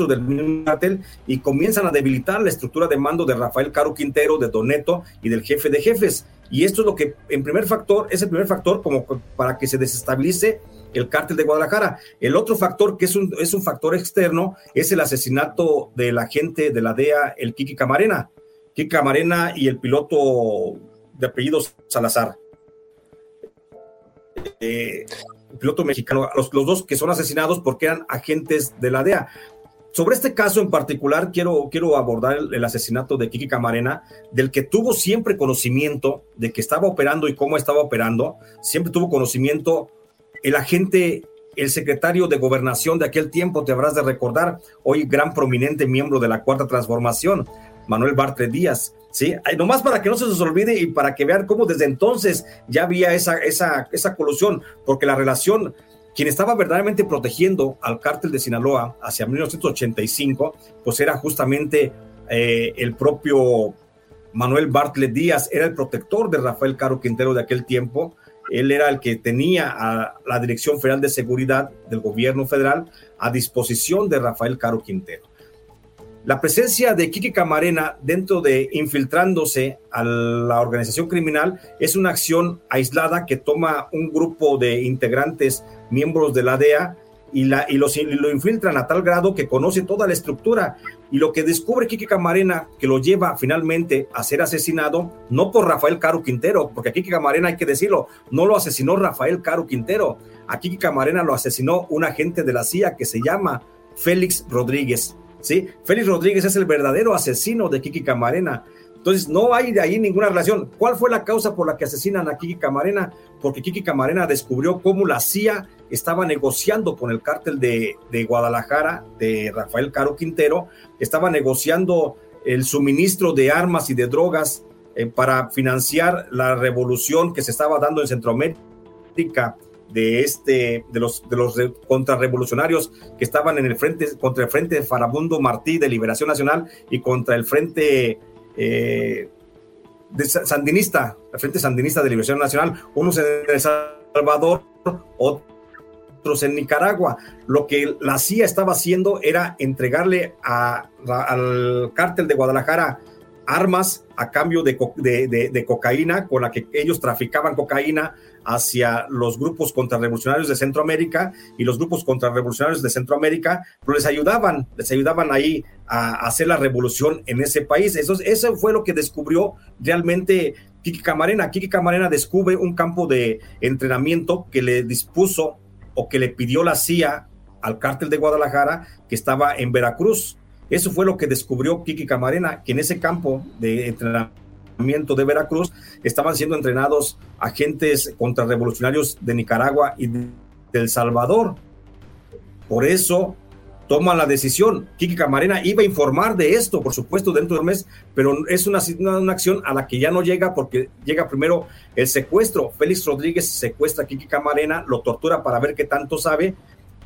del cártel y comienzan a debilitar la estructura de mando de Rafael Caro Quintero, de Doneto y del jefe de jefes. Y esto es lo que, en primer factor, es el primer factor como para que se desestabilice el cártel de Guadalajara. El otro factor, que es un, es un factor externo, es el asesinato del agente de la DEA, el Kiki Camarena. Kiki Camarena y el piloto de apellido Salazar. eh, piloto mexicano, los, los dos que son asesinados porque eran agentes de la DEA. Sobre este caso en particular, quiero, quiero abordar el, asesinato de Kiki Camarena, del que tuvo siempre conocimiento de que estaba operando y cómo estaba operando. Siempre tuvo conocimiento el agente, el secretario de gobernación de aquel tiempo, te habrás de recordar, hoy gran prominente miembro de la Cuarta Transformación, Manuel Bartre Díaz. ¿sí? Nomás para que no se nos olvide y para que vean cómo desde entonces ya había esa, esa, esa colusión, porque la relación quien estaba verdaderamente protegiendo al cártel de Sinaloa hacia 1985, pues era justamente eh, el propio Manuel Bartlett Díaz, era el protector de Rafael Caro Quintero de aquel tiempo. Él era el que tenía a la Dirección Federal de Seguridad del gobierno federal a disposición de Rafael Caro Quintero. La presencia de Kiki Camarena dentro de infiltrándose a la organización criminal es una acción aislada que toma un grupo de integrantes, miembros de la DEA, y, la, y, los, y lo infiltran a tal grado que conoce toda la estructura. Y lo que descubre Kiki Camarena, que lo lleva finalmente a ser asesinado, no por Rafael Caro Quintero, porque a Kiki Camarena hay que decirlo, no lo asesinó Rafael Caro Quintero, a Kiki Camarena lo asesinó un agente de la CIA que se llama Félix Rodríguez. ¿Sí? Félix Rodríguez es el verdadero asesino de Kiki Camarena. Entonces, no hay de ahí ninguna relación. ¿Cuál fue la causa por la que asesinan a Kiki Camarena? Porque Kiki Camarena descubrió cómo la CIA estaba negociando con el cártel de, Guadalajara, de Rafael Caro Quintero, estaba negociando el suministro de armas y de drogas eh, para financiar la revolución que se estaba dando en Centroamérica de este de los de los contrarrevolucionarios que estaban en el frente contra el frente Farabundo Martí de Liberación Nacional y contra el frente eh, de sandinista, el frente sandinista de Liberación Nacional, unos en El Salvador, otros en Nicaragua. Lo que la CIA estaba haciendo era entregarle a, al cártel de Guadalajara armas a cambio de, de, de, cocaína, con la que ellos traficaban cocaína hacia los grupos contrarrevolucionarios de Centroamérica y los grupos contrarrevolucionarios de Centroamérica, pero les ayudaban, les ayudaban ahí a, hacer la revolución en ese país. Eso, eso fue lo que descubrió realmente Kiki Camarena. Kiki Camarena descubre un campo de entrenamiento que le dispuso o que le pidió la CIA al cártel de Guadalajara que estaba en Veracruz. Eso fue lo que descubrió Kiki Camarena, que en ese campo de entrenamiento de Veracruz estaban siendo entrenados agentes contrarrevolucionarios de Nicaragua y de El Salvador. Por eso toma la decisión. Kiki Camarena iba a informar de esto, por supuesto, dentro del mes, pero es una, acción a la que ya no llega porque llega primero el secuestro. Félix Rodríguez secuestra a Kiki Camarena, lo tortura para ver qué tanto sabe,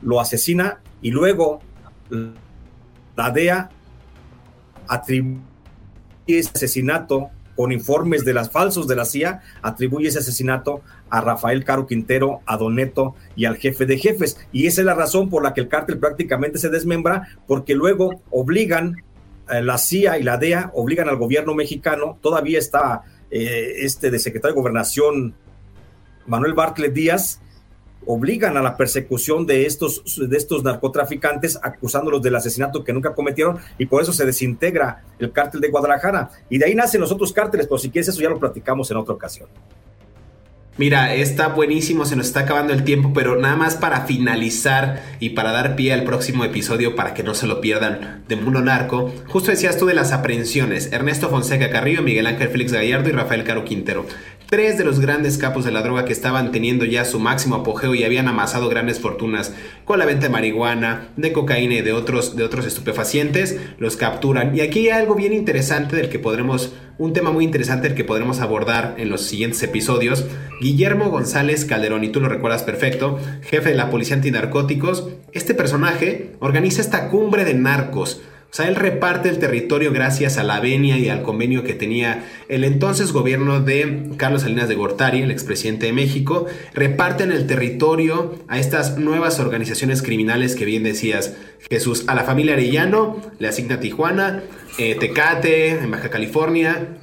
lo asesina y luego la DEA atribuye ese asesinato con informes de las falsos de la CIA, atribuye ese asesinato a Rafael Caro Quintero, a Doneto y al jefe de jefes. Y esa es la razón por la que el cártel prácticamente se desmembra, porque luego obligan, eh, la CIA y la DEA obligan al gobierno mexicano, todavía está eh, este de secretario de gobernación, Manuel Bartlett Díaz, obligan a la persecución de estos, de estos narcotraficantes, acusándolos del asesinato que nunca cometieron, y por eso se desintegra el cártel de Guadalajara. Y de ahí nacen los otros cárteles, pero si quieres eso ya lo platicamos en otra ocasión. Mira, está buenísimo, se nos está acabando el tiempo, pero nada más para finalizar y para dar pie al próximo episodio para que no se lo pierdan de Mundo Narco, justo decías tú de las aprehensiones, Ernesto Fonseca Carrillo, Miguel Ángel Félix Gallardo y Rafael Caro Quintero. Tres de los grandes capos de la droga que estaban teniendo ya su máximo apogeo y habían amasado grandes fortunas con la venta de marihuana, de cocaína y de otros, de otros estupefacientes, los capturan. Y aquí hay algo bien interesante del que podremos, un tema muy interesante del que podremos abordar en los siguientes episodios. Guillermo González Calderón, y tú lo recuerdas perfecto, jefe de la Policía Antinarcóticos, este personaje organiza esta cumbre de narcos o sea, él reparte el territorio gracias a la venia y al convenio que tenía el entonces gobierno de Carlos Salinas de Gortari, el expresidente de México. Reparten el territorio a estas nuevas organizaciones criminales que bien decías, Jesús. A la familia Arellano le asigna Tijuana, eh, Tecate, en Baja California,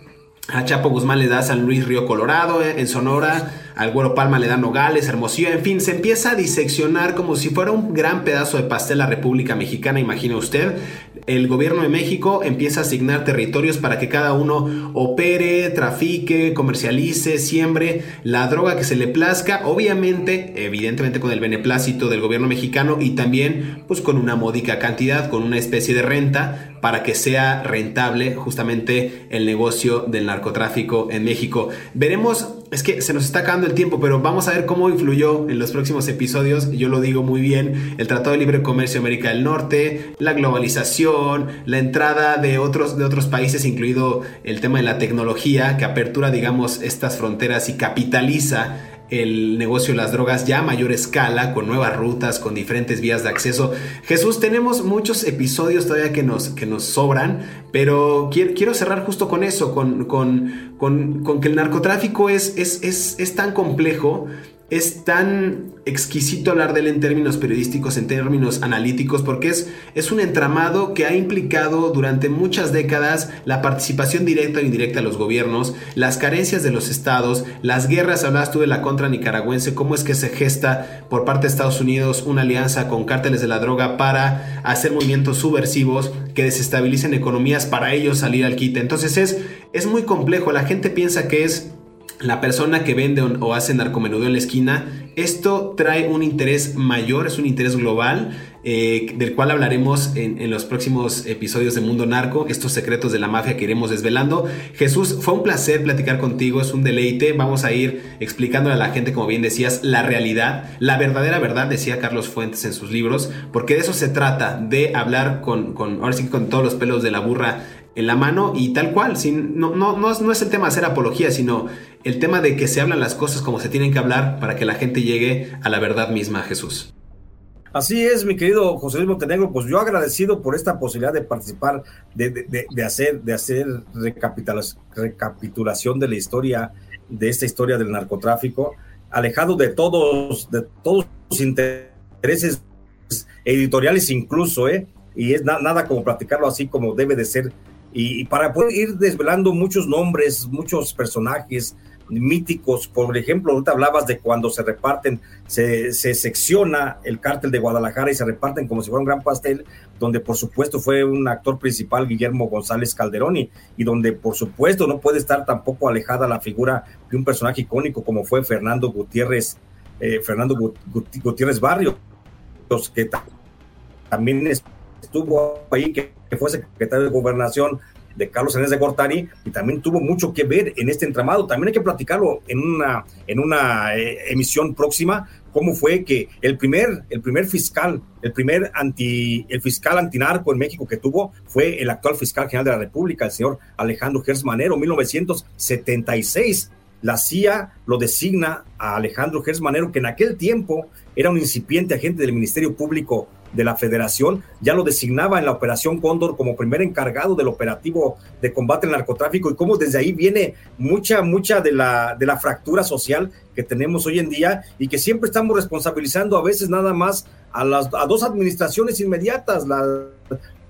A Chapo Guzmán le da San Luis Río Colorado, eh, en Sonora, al Güero Palma le da Nogales, Hermosillo, en fin, se empieza a diseccionar como si fuera un gran pedazo de pastel la República Mexicana, imagine usted. El gobierno de México empieza a asignar territorios para que cada uno opere, trafique, comercialice, siembre la droga que se le plazca, obviamente, evidentemente con el beneplácito del gobierno mexicano y también pues con una módica cantidad, con una especie de renta para que sea rentable justamente el negocio del narcotráfico en México. Veremos, es que se nos está acabando el tiempo, pero vamos a ver cómo influyó en los próximos episodios, yo lo digo muy bien, el Tratado de Libre Comercio de América del Norte, la globalización, la entrada de otros, de otros países, incluido el tema de la tecnología, que apertura, digamos, estas fronteras y capitaliza el negocio de las drogas ya a mayor escala, con nuevas rutas, con diferentes vías de acceso. Jesús, tenemos muchos episodios todavía que nos, que nos sobran, pero quiero, cerrar justo con eso, con, con, con, que el narcotráfico es, es, es, es tan complejo es tan exquisito hablar de él en términos periodísticos, en términos analíticos, porque es, es un entramado que ha implicado durante muchas décadas la participación directa o indirecta de los gobiernos, las carencias de los estados, las guerras, hablabas tú de la contra nicaragüense, cómo es que se gesta por parte de Estados Unidos una alianza con cárteles de la droga para hacer movimientos subversivos que desestabilicen economías para ellos salir al quite. Entonces es, es muy complejo, la gente piensa que es la persona que vende o hace narcomenudeo en la esquina, esto trae un interés mayor, es un interés global, eh, del cual hablaremos en, los próximos episodios de Mundo Narco, estos secretos de la mafia que iremos desvelando. Jesús, fue un placer platicar contigo, es un deleite, vamos a ir explicándole a la gente, como bien decías, la realidad, la verdadera verdad, decía Carlos Fuentes en sus libros, porque de eso se trata, de hablar con, con ahora sí con todos los pelos de la burra en la mano y tal cual. Sin, no, no, no, es, no es el tema hacer apología, sino el tema de que se hablan las cosas como se tienen que hablar para que la gente llegue a la verdad misma, Jesús. Así es, mi querido José Luis Montenegro, pues yo agradecido por esta posibilidad de participar, de, de, de hacer, de hacer recapitulación de la historia, de esta historia del narcotráfico, alejado de todos, de todos los intereses editoriales incluso, ¿eh? Y es nada como platicarlo así como debe de ser y, para poder ir desvelando muchos nombres, muchos personajes míticos, por ejemplo, ahorita hablabas de cuando se reparten, se, secciona el cártel de Guadalajara y se reparten como si fuera un gran pastel, donde por supuesto fue un actor principal Guillermo González Calderoni y donde por supuesto no puede estar tampoco alejada la figura de un personaje icónico como fue Fernando Gutiérrez, eh, Fernando Gutiérrez Barrios, que también estuvo ahí, que fue secretario de Gobernación de Carlos Hernández de Gortari y también tuvo mucho que ver en este entramado. También hay que platicarlo en una, en una eh, emisión próxima, cómo fue que el primer, el primer fiscal, el primer anti, el fiscal antinarco en México que tuvo fue el actual fiscal general de la República, el señor Alejandro Gers Manero, 1976. La CIA lo designa a Alejandro Gers Manero, que en aquel tiempo era un incipiente agente del Ministerio Público de la Federación, ya lo designaba en la Operación Cóndor como primer encargado del operativo de combate al narcotráfico y cómo desde ahí viene mucha, mucha de la, de la fractura social que tenemos hoy en día y que siempre estamos responsabilizando a veces nada más a las a dos administraciones inmediatas, la,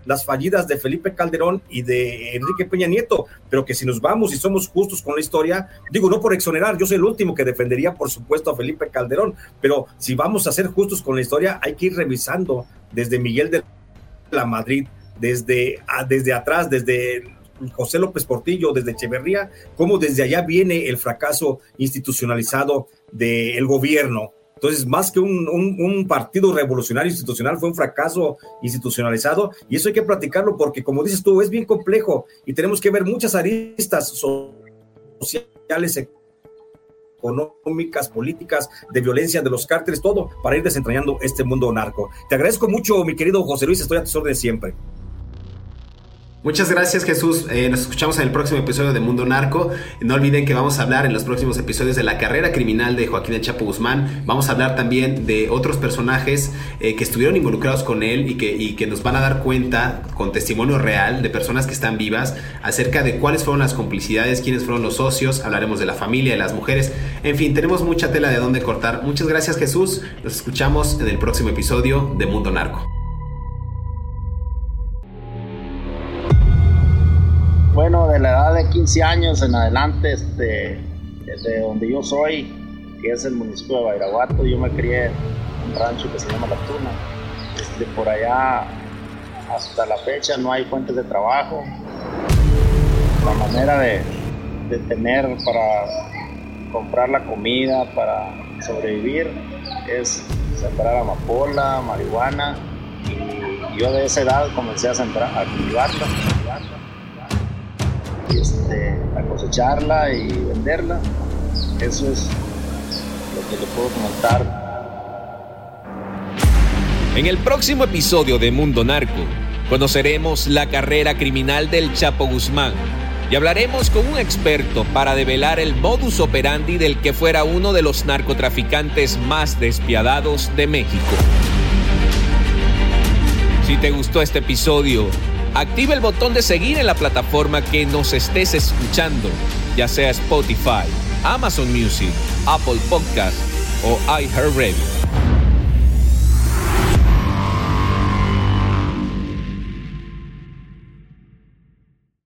las fallidas de Felipe Calderón y de Enrique Peña Nieto, pero que si nos vamos y somos justos con la historia, digo, no por exonerar, yo soy el último que defendería, por supuesto, a Felipe Calderón, pero si vamos a ser justos con la historia, hay que ir revisando desde Miguel de la Madrid, desde, desde atrás, desde José López Portillo, desde Echeverría, cómo desde allá viene el fracaso institucionalizado del gobierno entonces, más que un, partido revolucionario institucional, fue un fracaso institucionalizado y eso hay que platicarlo porque, como dices tú, es bien complejo y tenemos que ver muchas aristas sociales, económicas, políticas, de violencia, de los cárteles, todo para ir desentrañando este mundo narco. Te agradezco mucho, mi querido José Luis, estoy a tus órdenes siempre. Muchas gracias Jesús, eh, nos escuchamos en el próximo episodio de Mundo Narco. No olviden que vamos a hablar en los próximos episodios de la carrera criminal de Joaquín El Chapo Guzmán. Vamos a hablar también de otros personajes eh, que estuvieron involucrados con él y que, y que nos van a dar cuenta con testimonio real de personas que están vivas acerca de cuáles fueron las complicidades, quiénes fueron los socios, hablaremos de la familia, de las mujeres. En fin, tenemos mucha tela de dónde cortar. Muchas gracias Jesús, nos escuchamos en el próximo episodio de Mundo Narco. Bueno, de la edad de 15 años en adelante, este, de donde yo soy, que es el municipio de Bairaguato, yo me crié en un rancho que se llama La Tuna. Este, por allá, hasta la fecha, no hay fuentes de trabajo. La manera de, de tener para comprar la comida, para sobrevivir, es sembrar amapola, marihuana. Y yo de esa edad comencé a sembrar, a cultivarla, este, a cosecharla y venderla. Eso es lo que le puedo comentar. En el próximo episodio de Mundo Narco, conoceremos la carrera criminal del Chapo Guzmán y hablaremos con un experto para develar el modus operandi del que fuera uno de los narcotraficantes más despiadados de México. Si te gustó este episodio, activa el botón de seguir en la plataforma que nos estés escuchando, ya sea Spotify, Amazon Music, Apple Podcast o iHeartRadio.